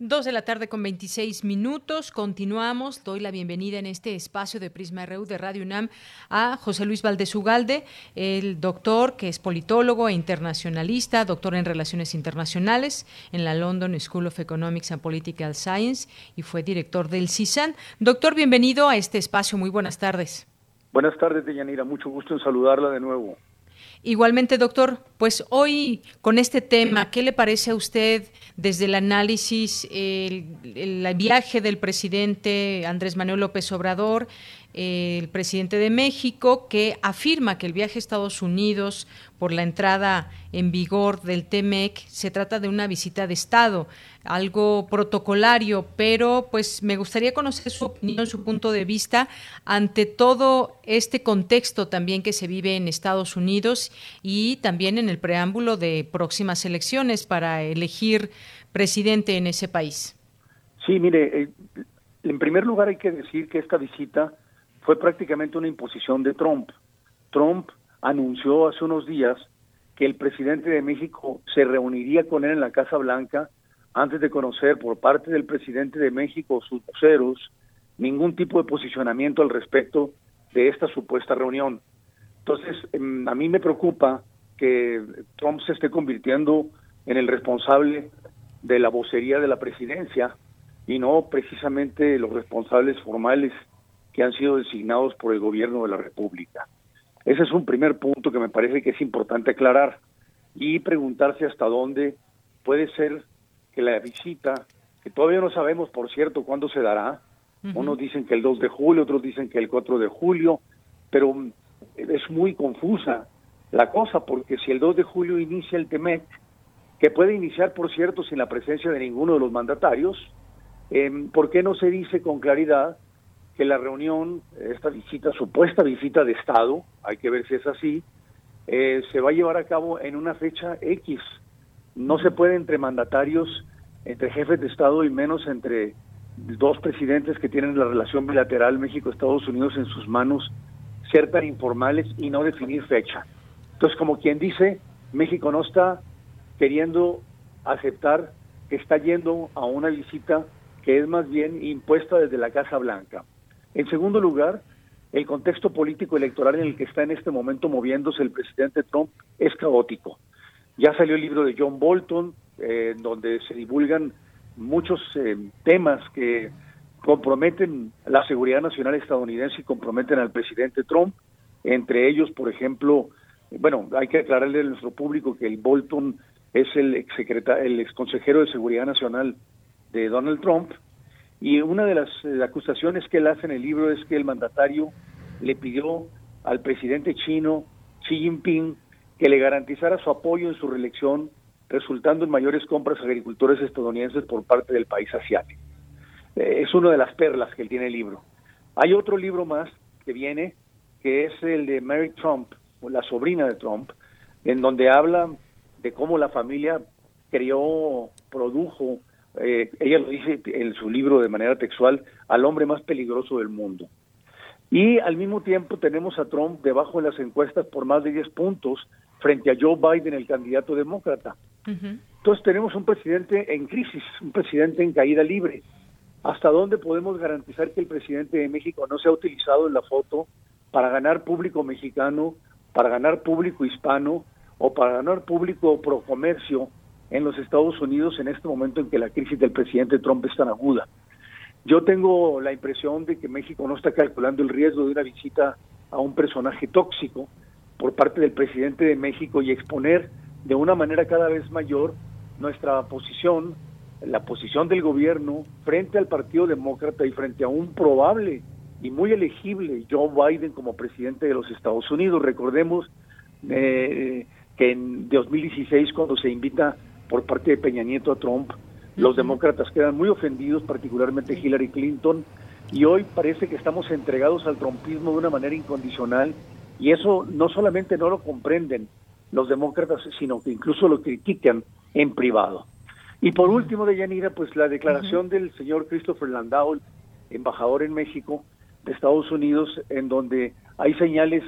Dos de la tarde con 26 minutos. Continuamos. Doy la bienvenida en este espacio de Prisma RU de Radio UNAM a José Luis Valdés Ugalde, el doctor que es politólogo e internacionalista, doctor en Relaciones Internacionales en la London School of Economics and Political Science y fue director del CISAN. Doctor, bienvenido a este espacio. Muy buenas tardes. Buenas tardes, Deyanira. Mucho gusto en saludarla de nuevo. Igualmente, doctor, pues hoy con este tema, ¿qué le parece a usted desde el análisis, el, el viaje del presidente Andrés Manuel López Obrador el presidente de México, que afirma que el viaje a Estados Unidos por la entrada en vigor del TEMEC se trata de una visita de Estado, algo protocolario, pero pues me gustaría conocer su opinión, su punto de vista ante todo este contexto también que se vive en Estados Unidos y también en el preámbulo de próximas elecciones para elegir presidente en ese país. Sí, mire, eh, en primer lugar hay que decir que esta visita fue prácticamente una imposición de Trump. Trump anunció hace unos días que el presidente de México se reuniría con él en la Casa Blanca antes de conocer por parte del presidente de México sus voceros ningún tipo de posicionamiento al respecto de esta supuesta reunión. Entonces, em, a mí me preocupa que Trump se esté convirtiendo en el responsable de la vocería de la presidencia y no precisamente los responsables formales que han sido designados por el gobierno de la República. Ese es un primer punto que me parece que es importante aclarar y preguntarse hasta dónde puede ser que la visita, que todavía no sabemos, por cierto, cuándo se dará, unos dicen que el 2 de julio, otros dicen que el 4 de julio, pero es muy confusa la cosa, porque si el 2 de julio inicia el TEMEC, que puede iniciar, por cierto, sin la presencia de ninguno de los mandatarios, eh, ¿por qué no se dice con claridad que la reunión, esta visita, supuesta visita de Estado, hay que ver si es así, eh, se va a llevar a cabo en una fecha X. No se puede entre mandatarios, entre jefes de Estado y menos entre dos presidentes que tienen la relación bilateral México-Estados Unidos en sus manos, ser tan informales y no definir fecha. Entonces, como quien dice, México no está queriendo aceptar que está yendo a una visita que es más bien impuesta desde la Casa Blanca. En segundo lugar, el contexto político electoral en el que está en este momento moviéndose el presidente Trump es caótico. Ya salió el libro de John Bolton, eh, donde se divulgan muchos eh, temas que comprometen la seguridad nacional estadounidense y comprometen al presidente Trump, entre ellos, por ejemplo, bueno, hay que aclararle a nuestro público que el Bolton es el ex el ex consejero de seguridad nacional de Donald Trump y una de las eh, acusaciones que él hace en el libro es que el mandatario le pidió al presidente chino Xi Jinping que le garantizara su apoyo en su reelección, resultando en mayores compras a agricultores estadounidenses por parte del país asiático. Eh, es una de las perlas que él tiene el libro. Hay otro libro más que viene, que es el de Mary Trump, la sobrina de Trump, en donde habla de cómo la familia creó, produjo, eh, ella lo dice en su libro de manera textual, al hombre más peligroso del mundo. Y al mismo tiempo tenemos a Trump debajo de las encuestas por más de 10 puntos frente a Joe Biden, el candidato demócrata. Entonces tenemos un presidente en crisis, un presidente en caída libre. ¿Hasta dónde podemos garantizar que el presidente de México no se ha utilizado en la foto para ganar público mexicano, para ganar público hispano o para ganar público pro comercio en los Estados Unidos en este momento en que la crisis del presidente Trump es tan aguda. Yo tengo la impresión de que México no está calculando el riesgo de una visita a un personaje tóxico por parte del presidente de México y exponer de una manera cada vez mayor nuestra posición, la posición del gobierno frente al Partido Demócrata y frente a un probable y muy elegible Joe Biden como presidente de los Estados Unidos. Recordemos eh, que en 2016 cuando se invita por parte de Peña Nieto a Trump, los demócratas quedan muy ofendidos, particularmente Hillary Clinton, y hoy parece que estamos entregados al trumpismo de una manera incondicional, y eso no solamente no lo comprenden los demócratas, sino que incluso lo critican en privado. Y por último, de Yanira, pues la declaración del señor Christopher Landau, embajador en México de Estados Unidos, en donde hay señales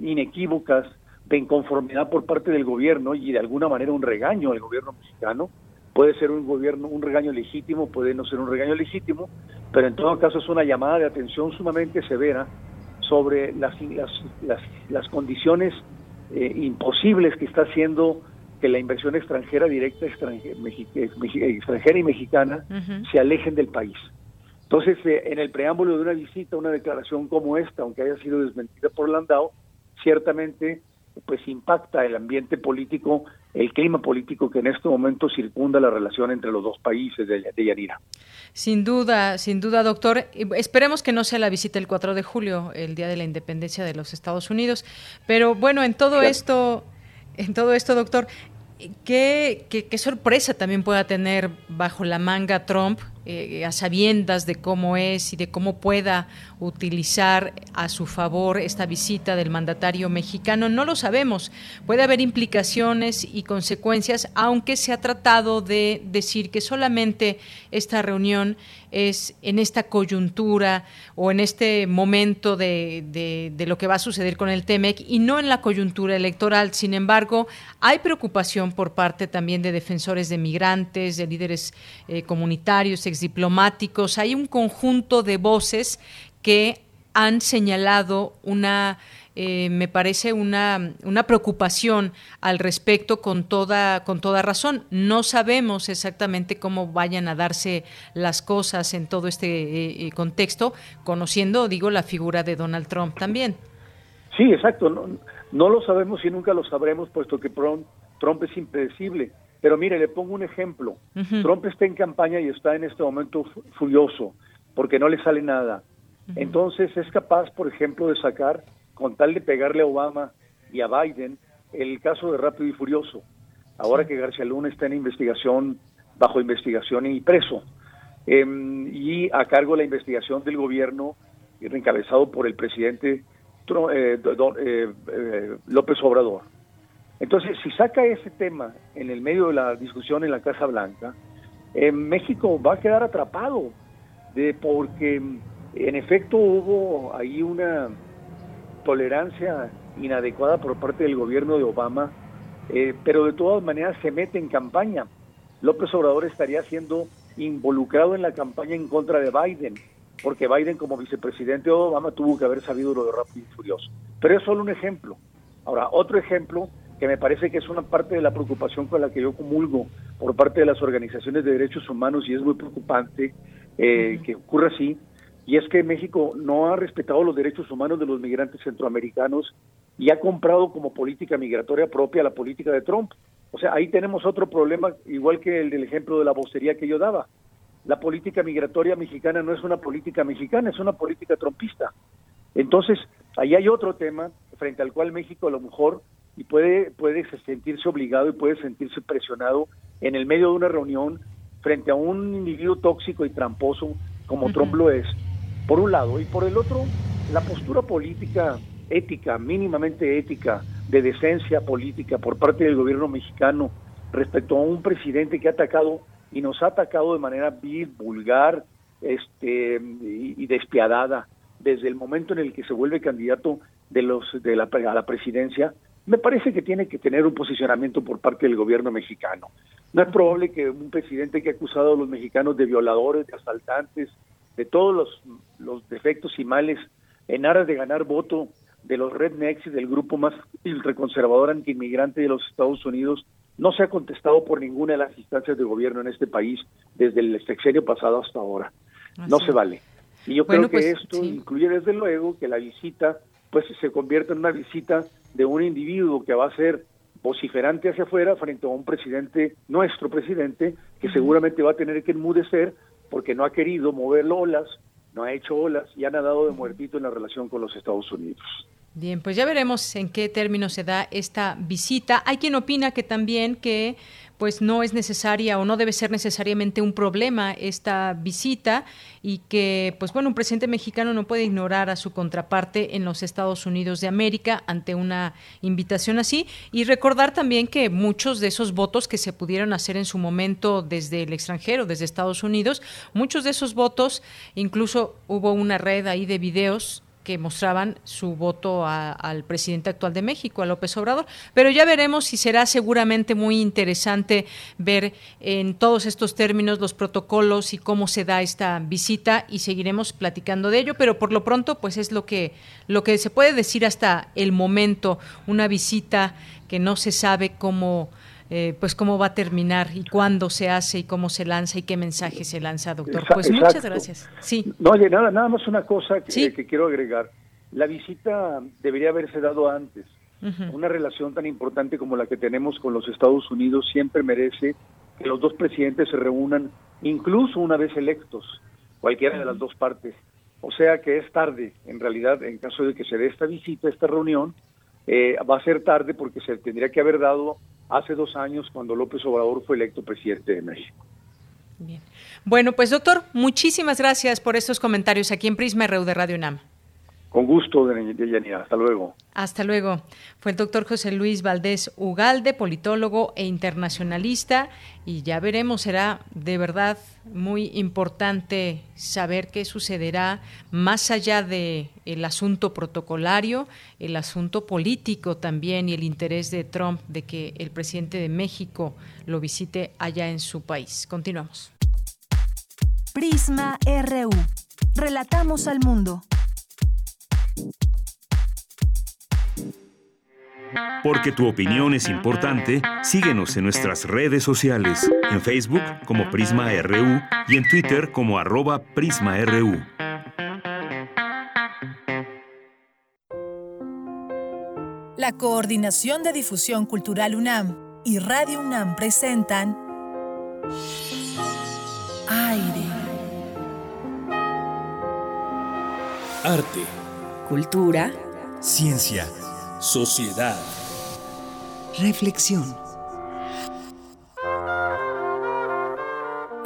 inequívocas de inconformidad por parte del gobierno y de alguna manera un regaño al gobierno mexicano. Puede ser un gobierno, un regaño legítimo, puede no ser un regaño legítimo, pero en todo caso es una llamada de atención sumamente severa sobre las, las, las, condiciones eh, imposibles que está haciendo que la inversión extranjera directa extranjera, extranjera y mexicana se alejen del país. Entonces, eh, en el preámbulo de una visita, una declaración como esta, aunque haya sido desmentida por Landau, ciertamente pues impacta el ambiente político, el clima político que en este momento circunda la relación entre los dos países de, de Yanira. Sin duda, sin duda, doctor. Esperemos que no sea la visita el 4 de julio, el día de la independencia de los Estados Unidos. Pero bueno, en todo esto, en todo esto, doctor, ¿qué, qué, qué sorpresa también pueda tener bajo la manga Trump eh, a sabiendas de cómo es y de cómo pueda utilizar a su favor esta visita del mandatario mexicano. No lo sabemos. Puede haber implicaciones y consecuencias, aunque se ha tratado de decir que solamente esta reunión es en esta coyuntura o en este momento de, lo que va a suceder con el TEMEC y no en la coyuntura electoral. Sin embargo, hay preocupación por parte también de defensores de migrantes, de líderes eh, comunitarios, diplomáticos, hay un conjunto de voces que han señalado una, eh, me parece, una, una, preocupación al respecto con toda, con toda razón. No sabemos exactamente cómo vayan a darse las cosas en todo este eh, eh, contexto, conociendo, digo, la figura de Donald Trump también. Sí, exacto. No, no lo sabemos y nunca lo sabremos, puesto que Trump es impredecible. Pero mire, le pongo un ejemplo. Trump está en campaña y está en este momento furioso porque no le sale nada. Entonces es capaz, por ejemplo, de sacar, con tal de pegarle a Obama y a Biden, el caso de Rápido y Furioso. Ahora que García Luna está en investigación, bajo investigación y preso. Em, y a cargo de la investigación del gobierno encabezado por el presidente eh, eh, López Obrador. Entonces, si saca ese tema en el medio de la discusión en la Casa Blanca, México va a quedar atrapado, de, porque en efecto hubo ahí una tolerancia inadecuada por parte del gobierno de Obama, eh, pero de todas maneras se mete en campaña. López Obrador estaría siendo involucrado en la campaña en contra de Biden, porque Biden como vicepresidente de Obama tuvo que haber sabido lo de Rápido y Furioso. Pero es solo un ejemplo. Ahora, otro ejemplo que me parece que es una parte de la preocupación con la que yo comulgo por parte de las organizaciones de derechos humanos y es muy preocupante eh, que ocurra así, y es que México no ha respetado los derechos humanos de los migrantes centroamericanos y ha comprado como política migratoria propia la política de Trump. O sea, ahí tenemos otro problema, igual que el del ejemplo de la bostería que yo daba. La política migratoria mexicana no es una política mexicana, es una política trumpista. Entonces, ahí hay otro tema frente al cual México a lo mejor y puede, puede sentirse obligado y puede sentirse presionado en el medio de una reunión frente a un individuo tóxico y tramposo como Trump lo es, por un lado, y por el otro, la postura política ética, mínimamente ética, de decencia política por parte del gobierno mexicano respecto a un presidente que ha atacado y nos ha atacado de manera vil, vulgar este, y, despiadada desde el momento en el que se vuelve candidato de los de la, a la presidencia, me parece que tiene que tener un posicionamiento por parte del gobierno mexicano. No es probable que un presidente que ha acusado a los mexicanos de violadores, de asaltantes, de todos los, los defectos y males en aras de ganar voto de los rednecks y del grupo más ultraconservador antiinmigrante de los Estados Unidos no se ha contestado por ninguna de las instancias de gobierno en este país desde el sexenio pasado hasta ahora. no se vale. Y yo creo que pues, esto incluye desde luego que la visita pues se convierta en una visita de un individuo que va a ser vociferante hacia afuera frente a un presidente, nuestro presidente, que seguramente va a tener que enmudecer porque no ha querido mover olas, no ha hecho olas y ha nadado de muertito en la relación con los Estados Unidos. Bien, pues ya veremos en qué términos se da esta visita. Hay quien opina que también que pues no es necesaria o no debe ser necesariamente un problema esta visita y que pues bueno, un presidente mexicano no puede ignorar a su contraparte en los Estados Unidos de América ante una invitación así. Y recordar también que muchos de esos votos que se pudieron hacer en su momento desde el extranjero, desde Estados Unidos, muchos de esos votos, incluso hubo una red ahí de videos que mostraban su voto al presidente actual de México, a López Obrador. Pero ya veremos si será seguramente muy interesante ver en todos estos términos los protocolos y cómo se da esta visita y seguiremos platicando de ello. Pero por lo pronto, pues es lo que, lo que se puede decir hasta el momento, una visita que no se sabe cómo eh, pues cómo va a terminar y cuándo se hace y cómo se lanza y qué mensaje se lanza, doctor. Pues muchas gracias. Sí. No, oye, nada, nada más una cosa que, que quiero agregar. La visita debería haberse dado antes. Una relación tan importante como la que tenemos con los Estados Unidos siempre merece que los dos presidentes se reúnan, incluso una vez electos, cualquiera de las dos partes. O sea que es tarde, en realidad, en caso de que se dé esta visita, esta reunión, eh, va a ser tarde porque se tendría que haber dado hace dos años cuando López Obrador fue electo presidente de México. Bien. Bueno, pues doctor, muchísimas gracias por estos comentarios aquí en Prisma RU de Radio UNAM. Con gusto, Deyanira. Hasta luego. Hasta luego. Fue el doctor José Luis Valdés Ugalde, politólogo e internacionalista, y ya veremos, será de verdad muy importante saber qué sucederá más allá de el asunto protocolario, el asunto político también y el interés de Trump de que el presidente de México lo visite allá en su país. Continuamos. Prisma RU. Relatamos al mundo. Porque tu opinión es importante, síguenos en nuestras redes sociales, en Facebook como Prisma RU y en Twitter como arroba PrismaRU. La Coordinación de Difusión Cultural UNAM y Radio UNAM presentan Aire. Arte. Cultura. Ciencia Sociedad. Reflexión.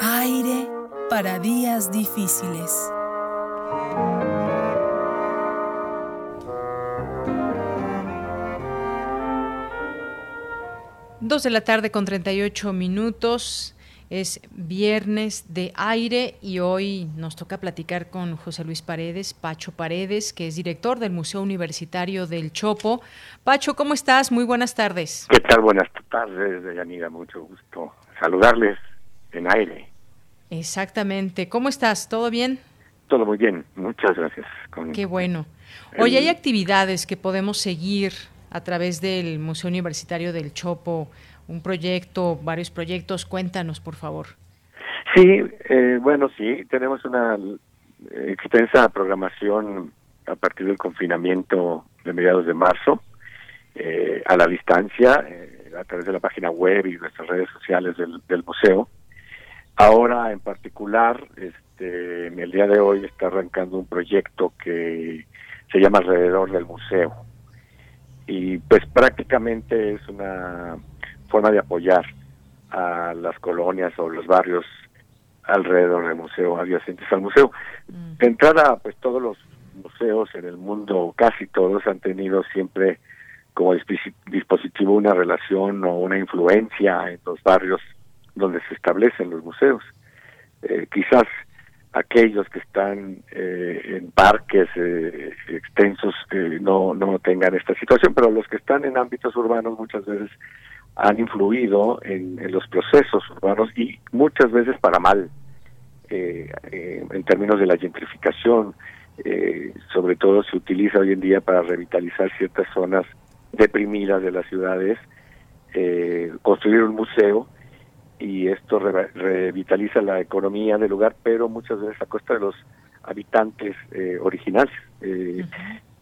Aire para días difíciles. Dos de la tarde con 38 minutos. Es viernes de aire y hoy nos toca platicar con José Luis Paredes, Pacho Paredes, que es director del Museo Universitario del Chopo. Pacho, ¿cómo estás? Muy buenas tardes. ¿Qué tal? Buenas tardes, Yanira. Mucho gusto saludarles en aire. Exactamente. ¿Cómo estás? ¿Todo bien? Todo muy bien. Muchas gracias. Qué bueno. Hoy hay actividades que podemos seguir a través del Museo Universitario del Chopo, un proyecto, varios proyectos. Cuéntanos, por favor. Sí, eh, bueno, sí, tenemos una eh, extensa programación a partir del confinamiento de mediados de marzo, eh, a la distancia, a través de la página web y nuestras redes sociales del, del museo. Ahora, en particular, este, en el día de hoy está arrancando un proyecto que se llama Alrededor del Museo y pues prácticamente es una forma de apoyar a las colonias o los barrios alrededor del museo, adyacentes al museo. De entrada, pues todos los museos en el mundo, casi todos, han tenido siempre como dispositivo una relación o una influencia en los barrios donde se establecen los museos. Eh, quizás aquellos que están eh, en parques eh, extensos eh, no, no tengan esta situación, pero los que están en ámbitos urbanos muchas veces han influido en, los procesos urbanos y muchas veces para mal, en términos de la gentrificación, sobre todo se utiliza hoy en día para revitalizar ciertas zonas deprimidas de las ciudades, construir un museo y esto revitaliza la economía del lugar, pero muchas veces a costa de los habitantes eh, originales, eh,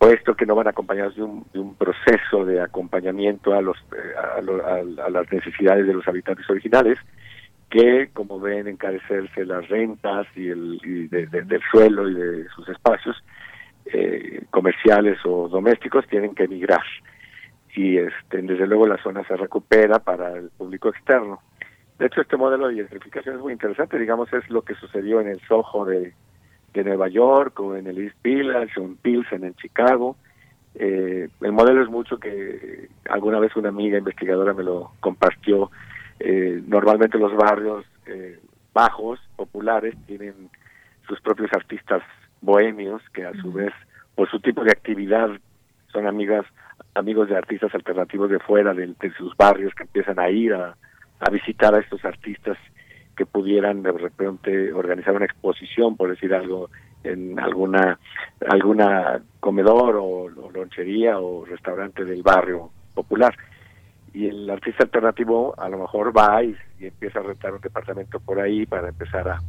puesto que no van acompañados de un, de un proceso de acompañamiento a, los, eh, a, las necesidades de los habitantes originales, que, como ven, encarecerse las rentas y, el, del suelo y de sus espacios eh, comerciales o domésticos, tienen que emigrar. Y este, desde luego la zona se recupera para el público externo de hecho, este modelo de gentrificación es muy interesante, digamos, es lo que sucedió en el Soho de, Nueva York o en el East Village o en Pilsen en Chicago. Eh, el modelo es mucho que alguna vez una amiga investigadora me lo compartió. Eh, normalmente los barrios eh, bajos, populares, tienen sus propios artistas bohemios que a su vez, por su tipo de actividad, son amigas, amigos de artistas alternativos de fuera de sus barrios que empiezan a ir a, a visitar a estos artistas que pudieran de repente organizar una exposición, por decir algo, en alguna alguna comedor o, lonchería o restaurante del barrio popular. Y el artista alternativo a lo mejor va y, empieza a rentar un departamento por ahí para empezar a,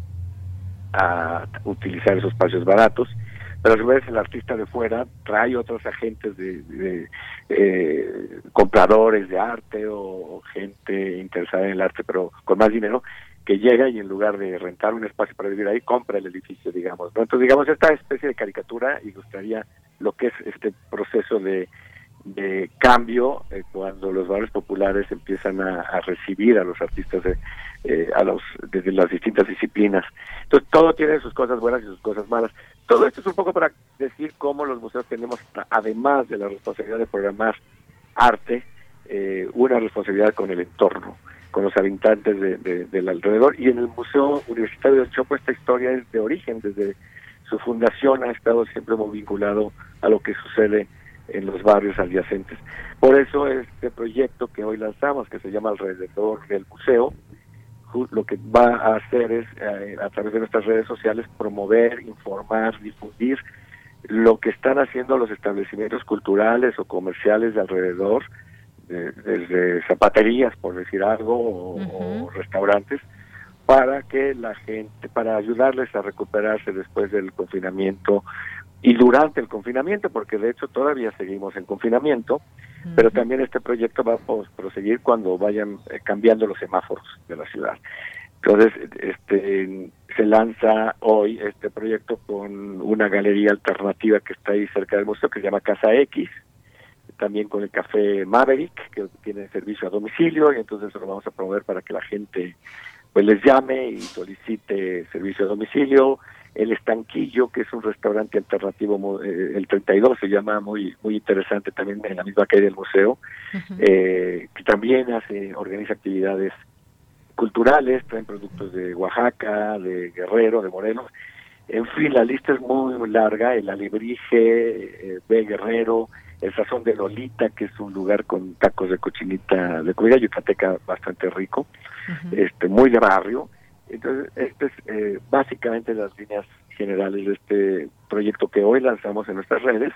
a utilizar esos espacios baratos pero a su vez el artista de fuera trae otros agentes de, eh, compradores de arte o, gente interesada en el arte pero con más dinero que llega y en lugar de rentar un espacio para vivir ahí compra el edificio digamos entonces digamos esta especie de caricatura ilustraría lo que es este proceso de, cambio eh, cuando los barrios populares empiezan a, recibir a los artistas de, eh, a los desde las distintas disciplinas. Entonces todo tiene sus cosas buenas y sus cosas malas. Todo esto es un poco para decir cómo los museos tenemos, además de la responsabilidad de programar arte, eh, una responsabilidad con el entorno, con los habitantes del alrededor. Y en el Museo Universitario del Chopo esta historia es de origen, desde su fundación ha estado siempre muy vinculado a lo que sucede en los barrios adyacentes. Por eso este proyecto que hoy lanzamos, que se llama Alrededor del Museo, lo que va a hacer es, eh, a través de nuestras redes sociales, promover, informar, difundir lo que están haciendo los establecimientos culturales o comerciales de alrededor, desde zapaterías, por decir algo, o, restaurantes, para que la gente, para ayudarles a recuperarse después del confinamiento y durante el confinamiento, porque de hecho todavía seguimos en confinamiento, pero también este proyecto va a proseguir cuando vayan eh, cambiando los semáforos de la ciudad. Entonces, este se lanza hoy este proyecto con una galería alternativa que está ahí cerca del museo que se llama Casa X, también con el café Maverick que tiene servicio a domicilio y entonces lo vamos a promover para que la gente pues les llame y solicite servicio a domicilio el Estanquillo, que es un restaurante alternativo, eh, el 32 se llama, muy muy interesante también en la misma calle del museo, eh, que también hace organiza actividades culturales, traen productos de Oaxaca, de Guerrero, de Morelos. En fin, la lista es muy, muy larga, el Alebrije, eh, de Guerrero, el Sazón de Lolita, que es un lugar con tacos de cochinita de comida yucateca bastante rico, este muy de barrio. Entonces, este es eh, básicamente las líneas generales de este proyecto que hoy lanzamos en nuestras redes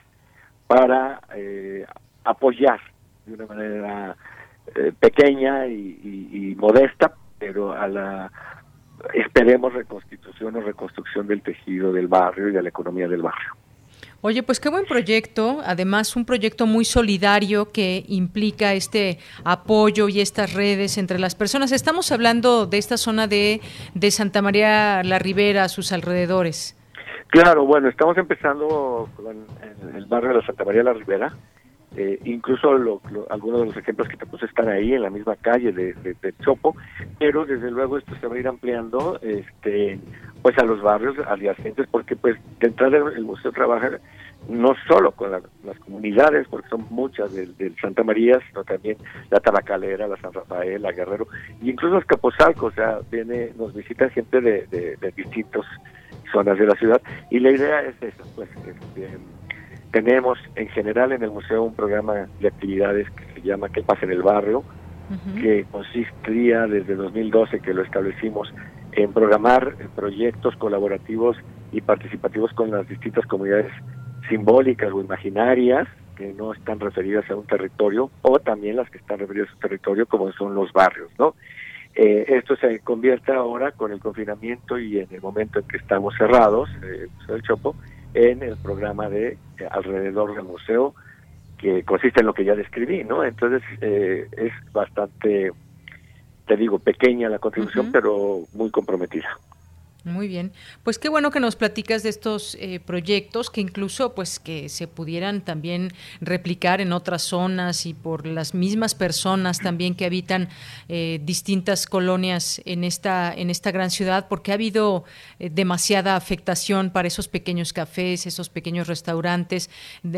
para eh, apoyar de una manera eh, pequeña y, modesta, pero a la esperemos reconstitución o reconstrucción del tejido del barrio y de la economía del barrio. Oye, pues qué buen proyecto, además un proyecto muy solidario que implica este apoyo y estas redes entre las personas. Estamos hablando de esta zona de, de Santa María la Ribera, sus alrededores. Claro, bueno, estamos empezando con el barrio de Santa María la Ribera. Eh, incluso algunos de los ejemplos que te puse están ahí en la misma calle de, Chopo, pero desde luego esto se va a ir ampliando este, pues a los barrios adyacentes, porque pues de entrada el museo trabaja no solo con las comunidades, porque son muchas del, Santa María, sino también la Tabacalera, la San Rafael, la Guerrero, y incluso los Capozalcos, o sea, viene, nos visitan gente de, de, distintas zonas de la ciudad, y la idea es eso, pues, este, tenemos en general en el museo un programa de actividades que se llama ¿Qué pasa en el barrio? que consistía desde 2012 que lo establecimos en programar proyectos colaborativos y participativos con las distintas comunidades simbólicas o imaginarias que no están referidas a un territorio o también las que están referidas a un territorio como son los barrios, ¿no? Eh, esto se convierte ahora con el confinamiento y en el momento en que estamos cerrados, eh, el Chopo, en el programa de eh, alrededor del museo que consiste en lo que ya describí, ¿no? Entonces eh, es bastante, te digo, pequeña la contribución, pero muy comprometida. Muy bien, pues qué bueno que nos platicas de estos eh, proyectos que incluso pues que se pudieran también replicar en otras zonas y por las mismas personas también que habitan eh, distintas colonias en esta en esta gran ciudad porque ha habido eh, demasiada afectación para esos pequeños cafés, esos pequeños restaurantes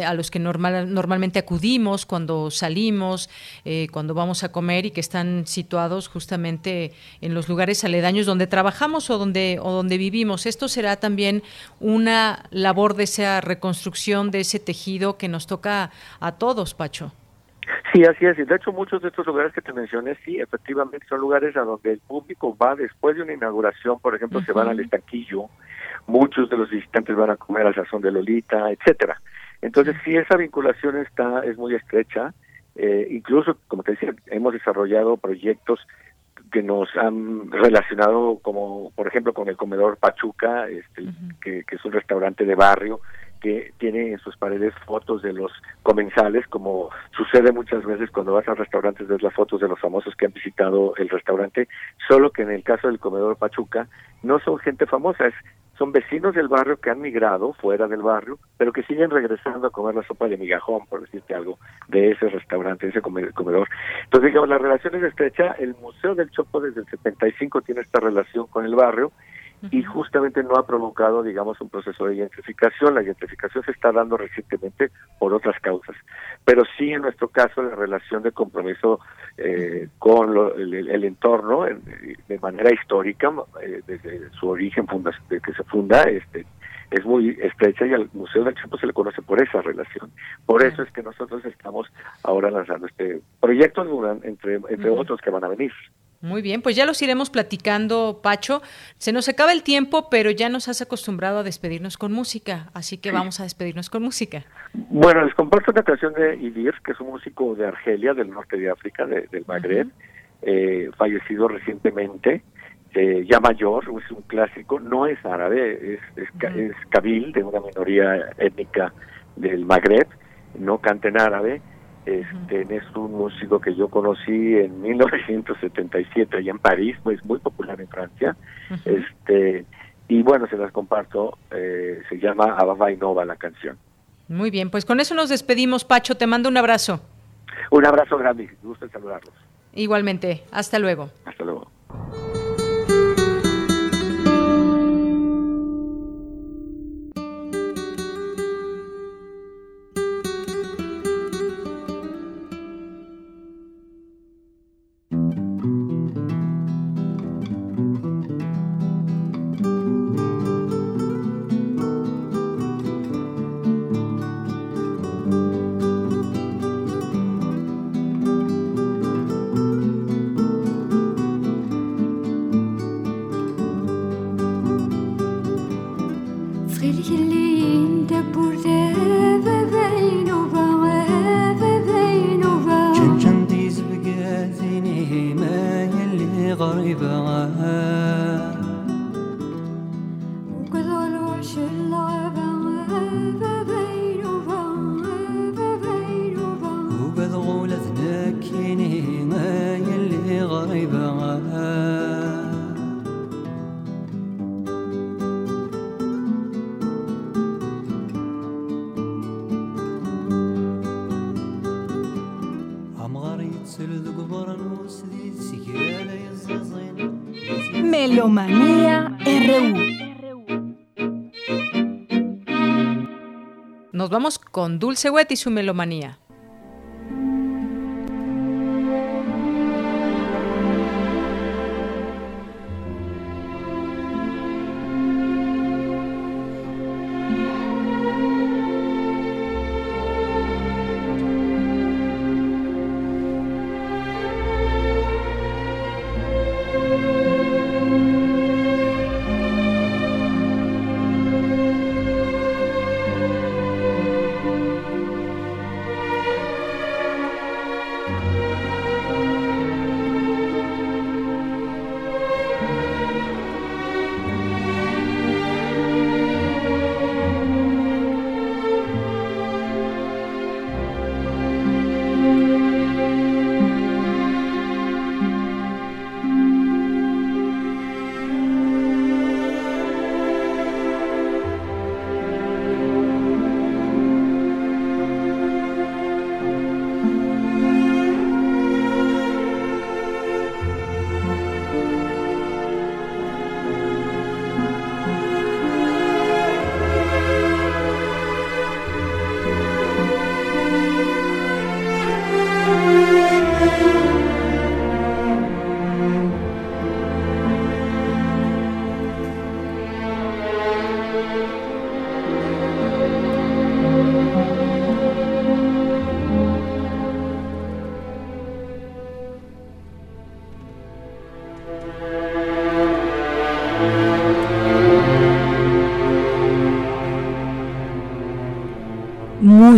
a los que normal, normalmente acudimos cuando salimos, cuando vamos a comer y que están situados justamente en los lugares aledaños donde trabajamos o donde donde vivimos. Esto será también una labor de esa reconstrucción de ese tejido que nos toca a todos, Pacho. Sí, así es. De hecho, muchos de estos lugares que te mencioné, sí, efectivamente son lugares a donde el público va después de una inauguración, por ejemplo, se van al estanquillo, muchos de los visitantes van a comer al sazón de Lolita, etcétera. Entonces, sí, esa vinculación está es muy estrecha. Eh, incluso, como te decía, hemos desarrollado proyectos que nos han relacionado como por ejemplo con el comedor Pachuca este, que, es un restaurante de barrio que tiene en sus paredes fotos de los comensales como sucede muchas veces cuando vas a restaurantes ves las fotos de los famosos que han visitado el restaurante solo que en el caso del comedor Pachuca no son gente famosa es son vecinos del barrio que han migrado fuera del barrio, pero que siguen regresando a comer la sopa de migajón, por decirte algo, de ese restaurante, de ese comedor. Entonces, digamos, la relación es estrecha. El Museo del Chopo desde el 75 tiene esta relación con el barrio y justamente no ha provocado, digamos, un proceso de gentrificación. La gentrificación se está dando recientemente por otras causas, pero sí en nuestro caso la relación de compromiso eh, con el, entorno de manera histórica, eh, desde su origen funda, de que se funda, este es muy estrecha y al Museo del Tiempo se le conoce por esa relación. Por eso es que nosotros estamos ahora lanzando este proyecto, entre, entre otros que van a venir. Muy bien, pues ya los iremos platicando, Pacho. Se nos acaba el tiempo, pero ya nos has acostumbrado a despedirnos con música, así que vamos a despedirnos con música. Bueno, les comparto una canción de Idir, que es un músico de Argelia, del norte de África, del Magreb, eh, fallecido recientemente, eh, ya mayor, es un clásico, no es árabe, es, es, es kabil, de una minoría étnica del Magreb, no canta en árabe este, Es un músico que yo conocí en <laughs> 1977 allá en París, pues muy popular en Francia. este Y bueno, se las comparto, eh, se llama Ababa Nova la canción. Muy bien, pues con eso nos despedimos, Pacho, te mando un abrazo. Un abrazo grande, gusto saludarlos. Igualmente, hasta luego. Hasta luego. Con Dulce Wet y su melomanía.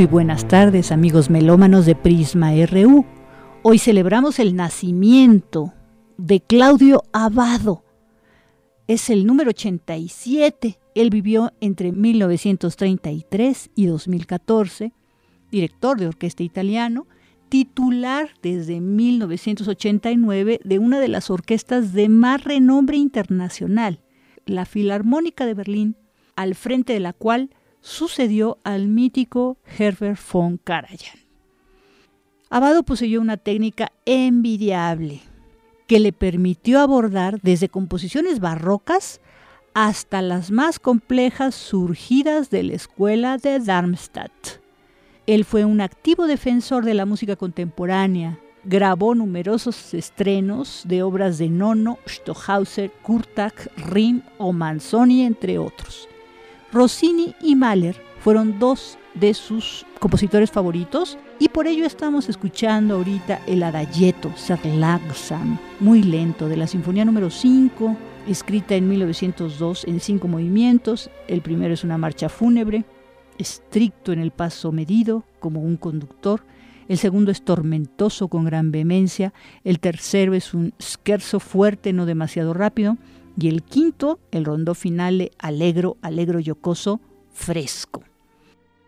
Muy buenas tardes amigos melómanos de Prisma RU. Hoy celebramos el nacimiento de Claudio Abado. Es el número 87. Él vivió entre 1933 y 2014, director de orquesta italiano, titular desde 1989 de una de las orquestas de más renombre internacional, la Filarmónica de Berlín, al frente de la cual sucedió al mítico Herbert von Karajan. Abado poseyó una técnica envidiable que le permitió abordar desde composiciones barrocas hasta las más complejas surgidas de la escuela de Darmstadt. Él fue un activo defensor de la música contemporánea, grabó numerosos estrenos de obras de Nono, Stohauser, Kurtak, Rim o Manzoni, entre otros. Rossini y Mahler fueron dos de sus compositores favoritos y por ello estamos escuchando ahorita el adagietto Ser langsam, muy lento, de la Sinfonía número 5, escrita en 1902 en cinco movimientos. El primero es una marcha fúnebre, estricto en el paso medido, como un conductor. El segundo es tormentoso con gran vehemencia. El tercero es un scherzo fuerte, no demasiado rápido. Y el quinto, el rondó finale alegro, alegro yocoso, fresco.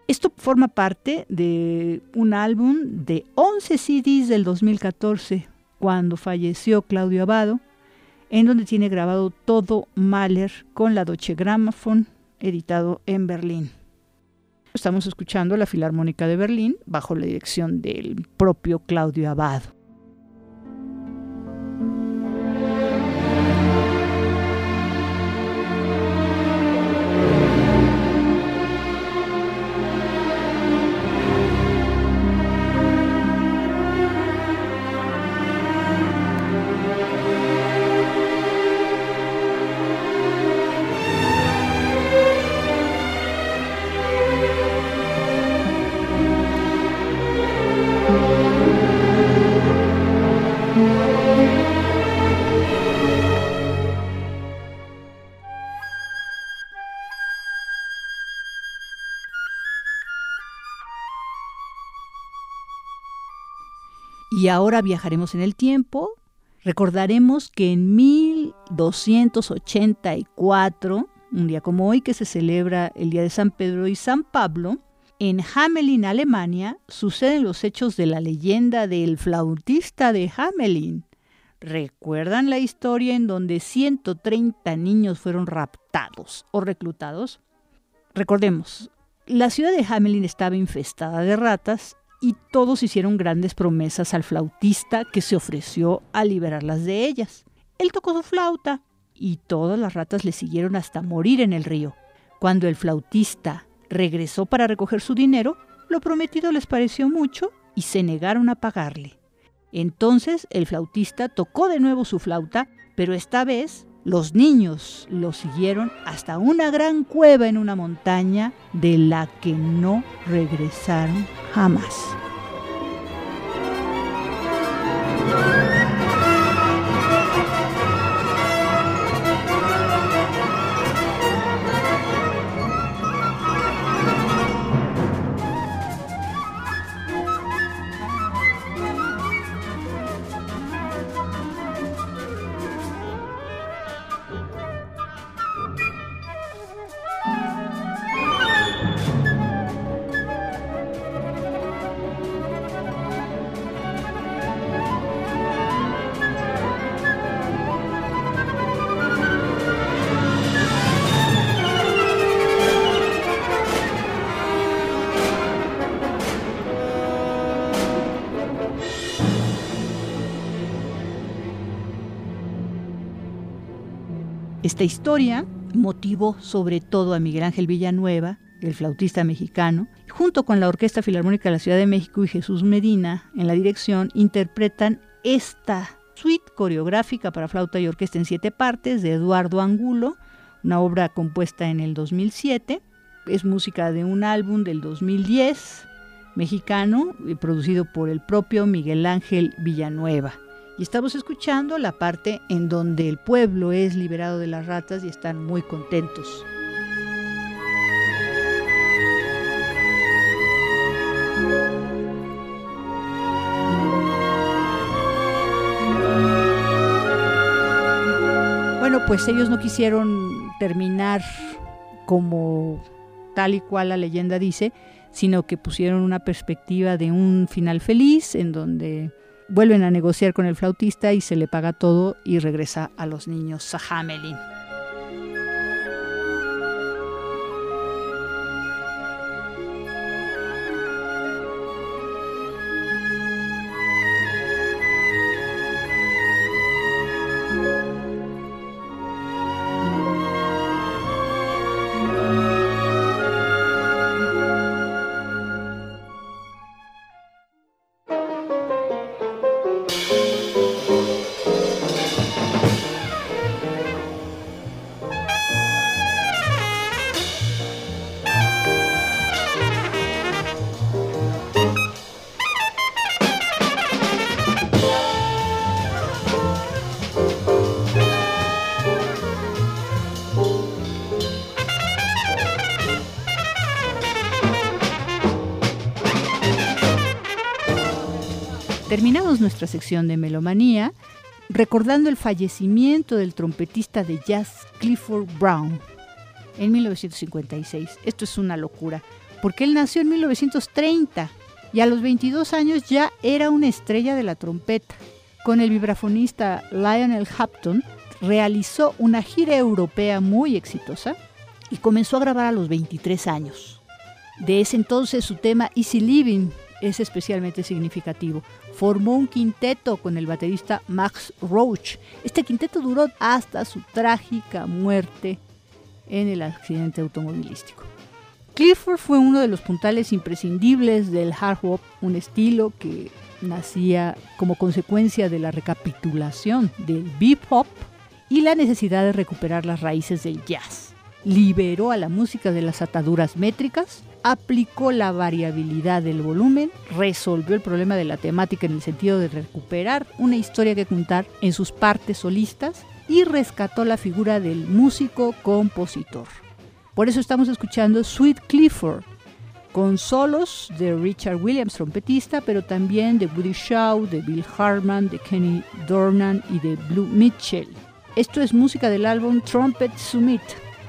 Esto forma parte de un álbum de 11 CDs del 2014, cuando falleció Claudio Abado, en donde tiene grabado todo Mahler con la Deutsche Grammophon, editado en Berlín. Estamos escuchando la Filarmónica de Berlín bajo la dirección del propio Claudio Abado. Y ahora viajaremos en el tiempo. Recordaremos que en 1284, un día como hoy que se celebra el Día de San Pedro y San Pablo, en Hamelin, Alemania, suceden los hechos de la leyenda del flautista de Hamelin. ¿Recuerdan la historia en donde 130 niños fueron raptados o reclutados? Recordemos, la ciudad de Hamelin estaba infestada de ratas y todos hicieron grandes promesas al flautista que se ofreció a liberarlas de ellas. Él tocó su flauta y todas las ratas le siguieron hasta morir en el río. Cuando el flautista regresó para recoger su dinero, lo prometido les pareció mucho y se negaron a pagarle. Entonces el flautista tocó de nuevo su flauta, pero esta vez los niños lo siguieron hasta una gran cueva en una montaña de la que no regresaron jamás. Esta historia motivó sobre todo a Miguel Ángel Villanueva, el flautista mexicano, junto con la Orquesta Filarmónica de la Ciudad de México y Jesús Medina en la dirección, interpretan esta suite coreográfica para flauta y orquesta en siete partes de Eduardo Angulo, una obra compuesta en el 2007. Es música de un álbum del 2010 mexicano, producido por el propio Miguel Ángel Villanueva. Y estamos escuchando la parte en donde el pueblo es liberado de las ratas y están muy contentos. Bueno, pues ellos no quisieron terminar como tal y cual la leyenda dice, sino que pusieron una perspectiva de un final feliz en donde vuelven a negociar con el flautista y se le paga todo y regresa a los niños a Hamelin. Nuestra sección de melomanía recordando el fallecimiento del trompetista de jazz Clifford Brown en 1956. Esto es una locura, porque él nació en 1930 y a los 22 años ya era una estrella de la trompeta. Con el vibrafonista Lionel Hampton realizó una gira europea muy exitosa y comenzó a grabar a los 23 años. De ese entonces su tema Easy Living es especialmente significativo. Formó un quinteto con el baterista Max Roach. Este quinteto duró hasta su trágica muerte en el accidente automovilístico. Clifford fue uno de los puntales imprescindibles del hard bop, un estilo que nacía como consecuencia de la recapitulación del bebop y la necesidad de recuperar las raíces del jazz. Liberó a la música de las ataduras métricas aplicó la variabilidad del volumen, resolvió el problema de la temática en el sentido de recuperar una historia que contar en sus partes solistas y rescató la figura del músico compositor. Por eso estamos escuchando Sweet Clifford, con solos de Richard Williams, trompetista, pero también de Woody Shaw, de Bill Hartman, de Kenny Dornan y de Blue Mitchell. Esto es música del álbum Trumpet Summit,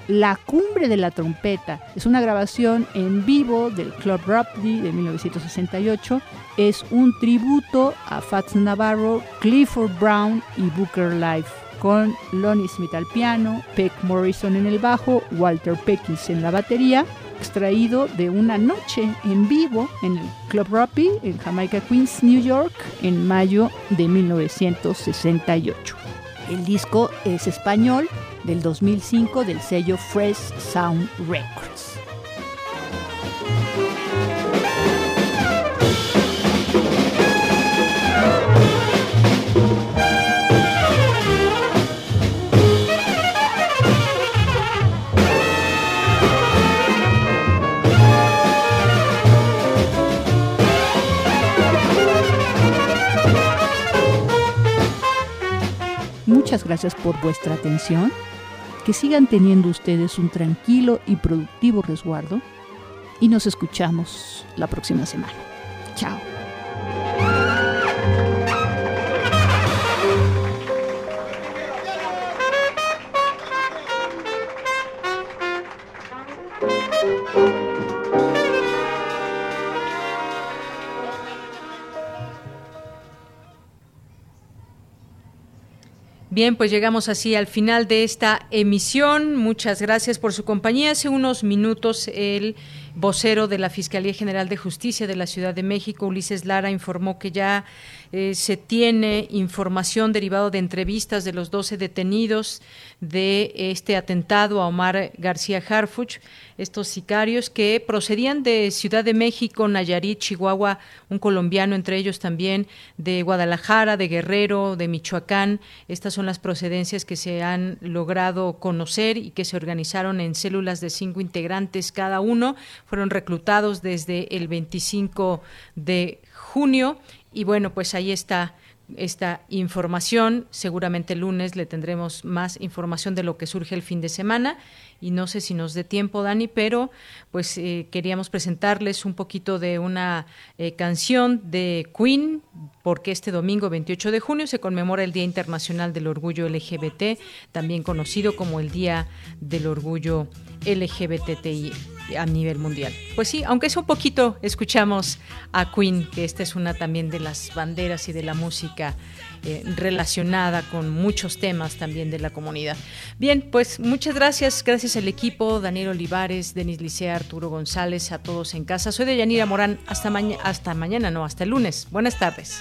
la cumbre de la trompeta es una grabación en vivo del Club Rhapsody de 1968. Es un tributo a Fats Navarro, Clifford Brown y Booker Life con Lonnie Smith al piano, Peck Morrison en el bajo, Walter Peckins en la batería, extraído de una noche en vivo en el Club Rhapsody en Jamaica Queens, New York, en mayo de 1968. El disco es español del 2005 del sello Fresh Sound Records. Muchas gracias por vuestra atención. Que sigan teniendo ustedes un tranquilo y productivo resguardo. Y nos escuchamos la próxima semana. Chao. Bien, pues llegamos así al final de esta emisión. Muchas gracias por su compañía. Hace unos minutos el vocero de la Fiscalía General de Justicia de la Ciudad de México, Ulises Lara, informó que ya eh, se tiene información derivada de entrevistas de los 12 detenidos de este atentado a Omar García Harfuch, estos sicarios que procedían de Ciudad de México, Nayarit, Chihuahua, un colombiano entre ellos también, de Guadalajara, de Guerrero, de Michoacán. Estas son las procedencias que se han logrado conocer y que se organizaron en células de cinco integrantes cada uno. Fueron reclutados desde el 25 de junio y bueno, pues ahí está esta información. Seguramente el lunes le tendremos más información de lo que surge el fin de semana y no sé si nos dé tiempo, Dani, pero pues eh, queríamos presentarles un poquito de una eh, canción de Queen, porque este domingo 28 de junio se conmemora el Día Internacional del Orgullo LGBT, también conocido como el Día del Orgullo LGBTI a nivel mundial. Pues sí, aunque es un poquito, escuchamos a Queen, que esta es una también de las banderas y de la música eh, relacionada con muchos temas también de la comunidad. Bien, pues muchas gracias, gracias al equipo, Daniel Olivares, Denis Licea, Arturo González, a todos en casa. Soy de Yanira Morán, hasta, hasta mañana, no, hasta el lunes. Buenas tardes.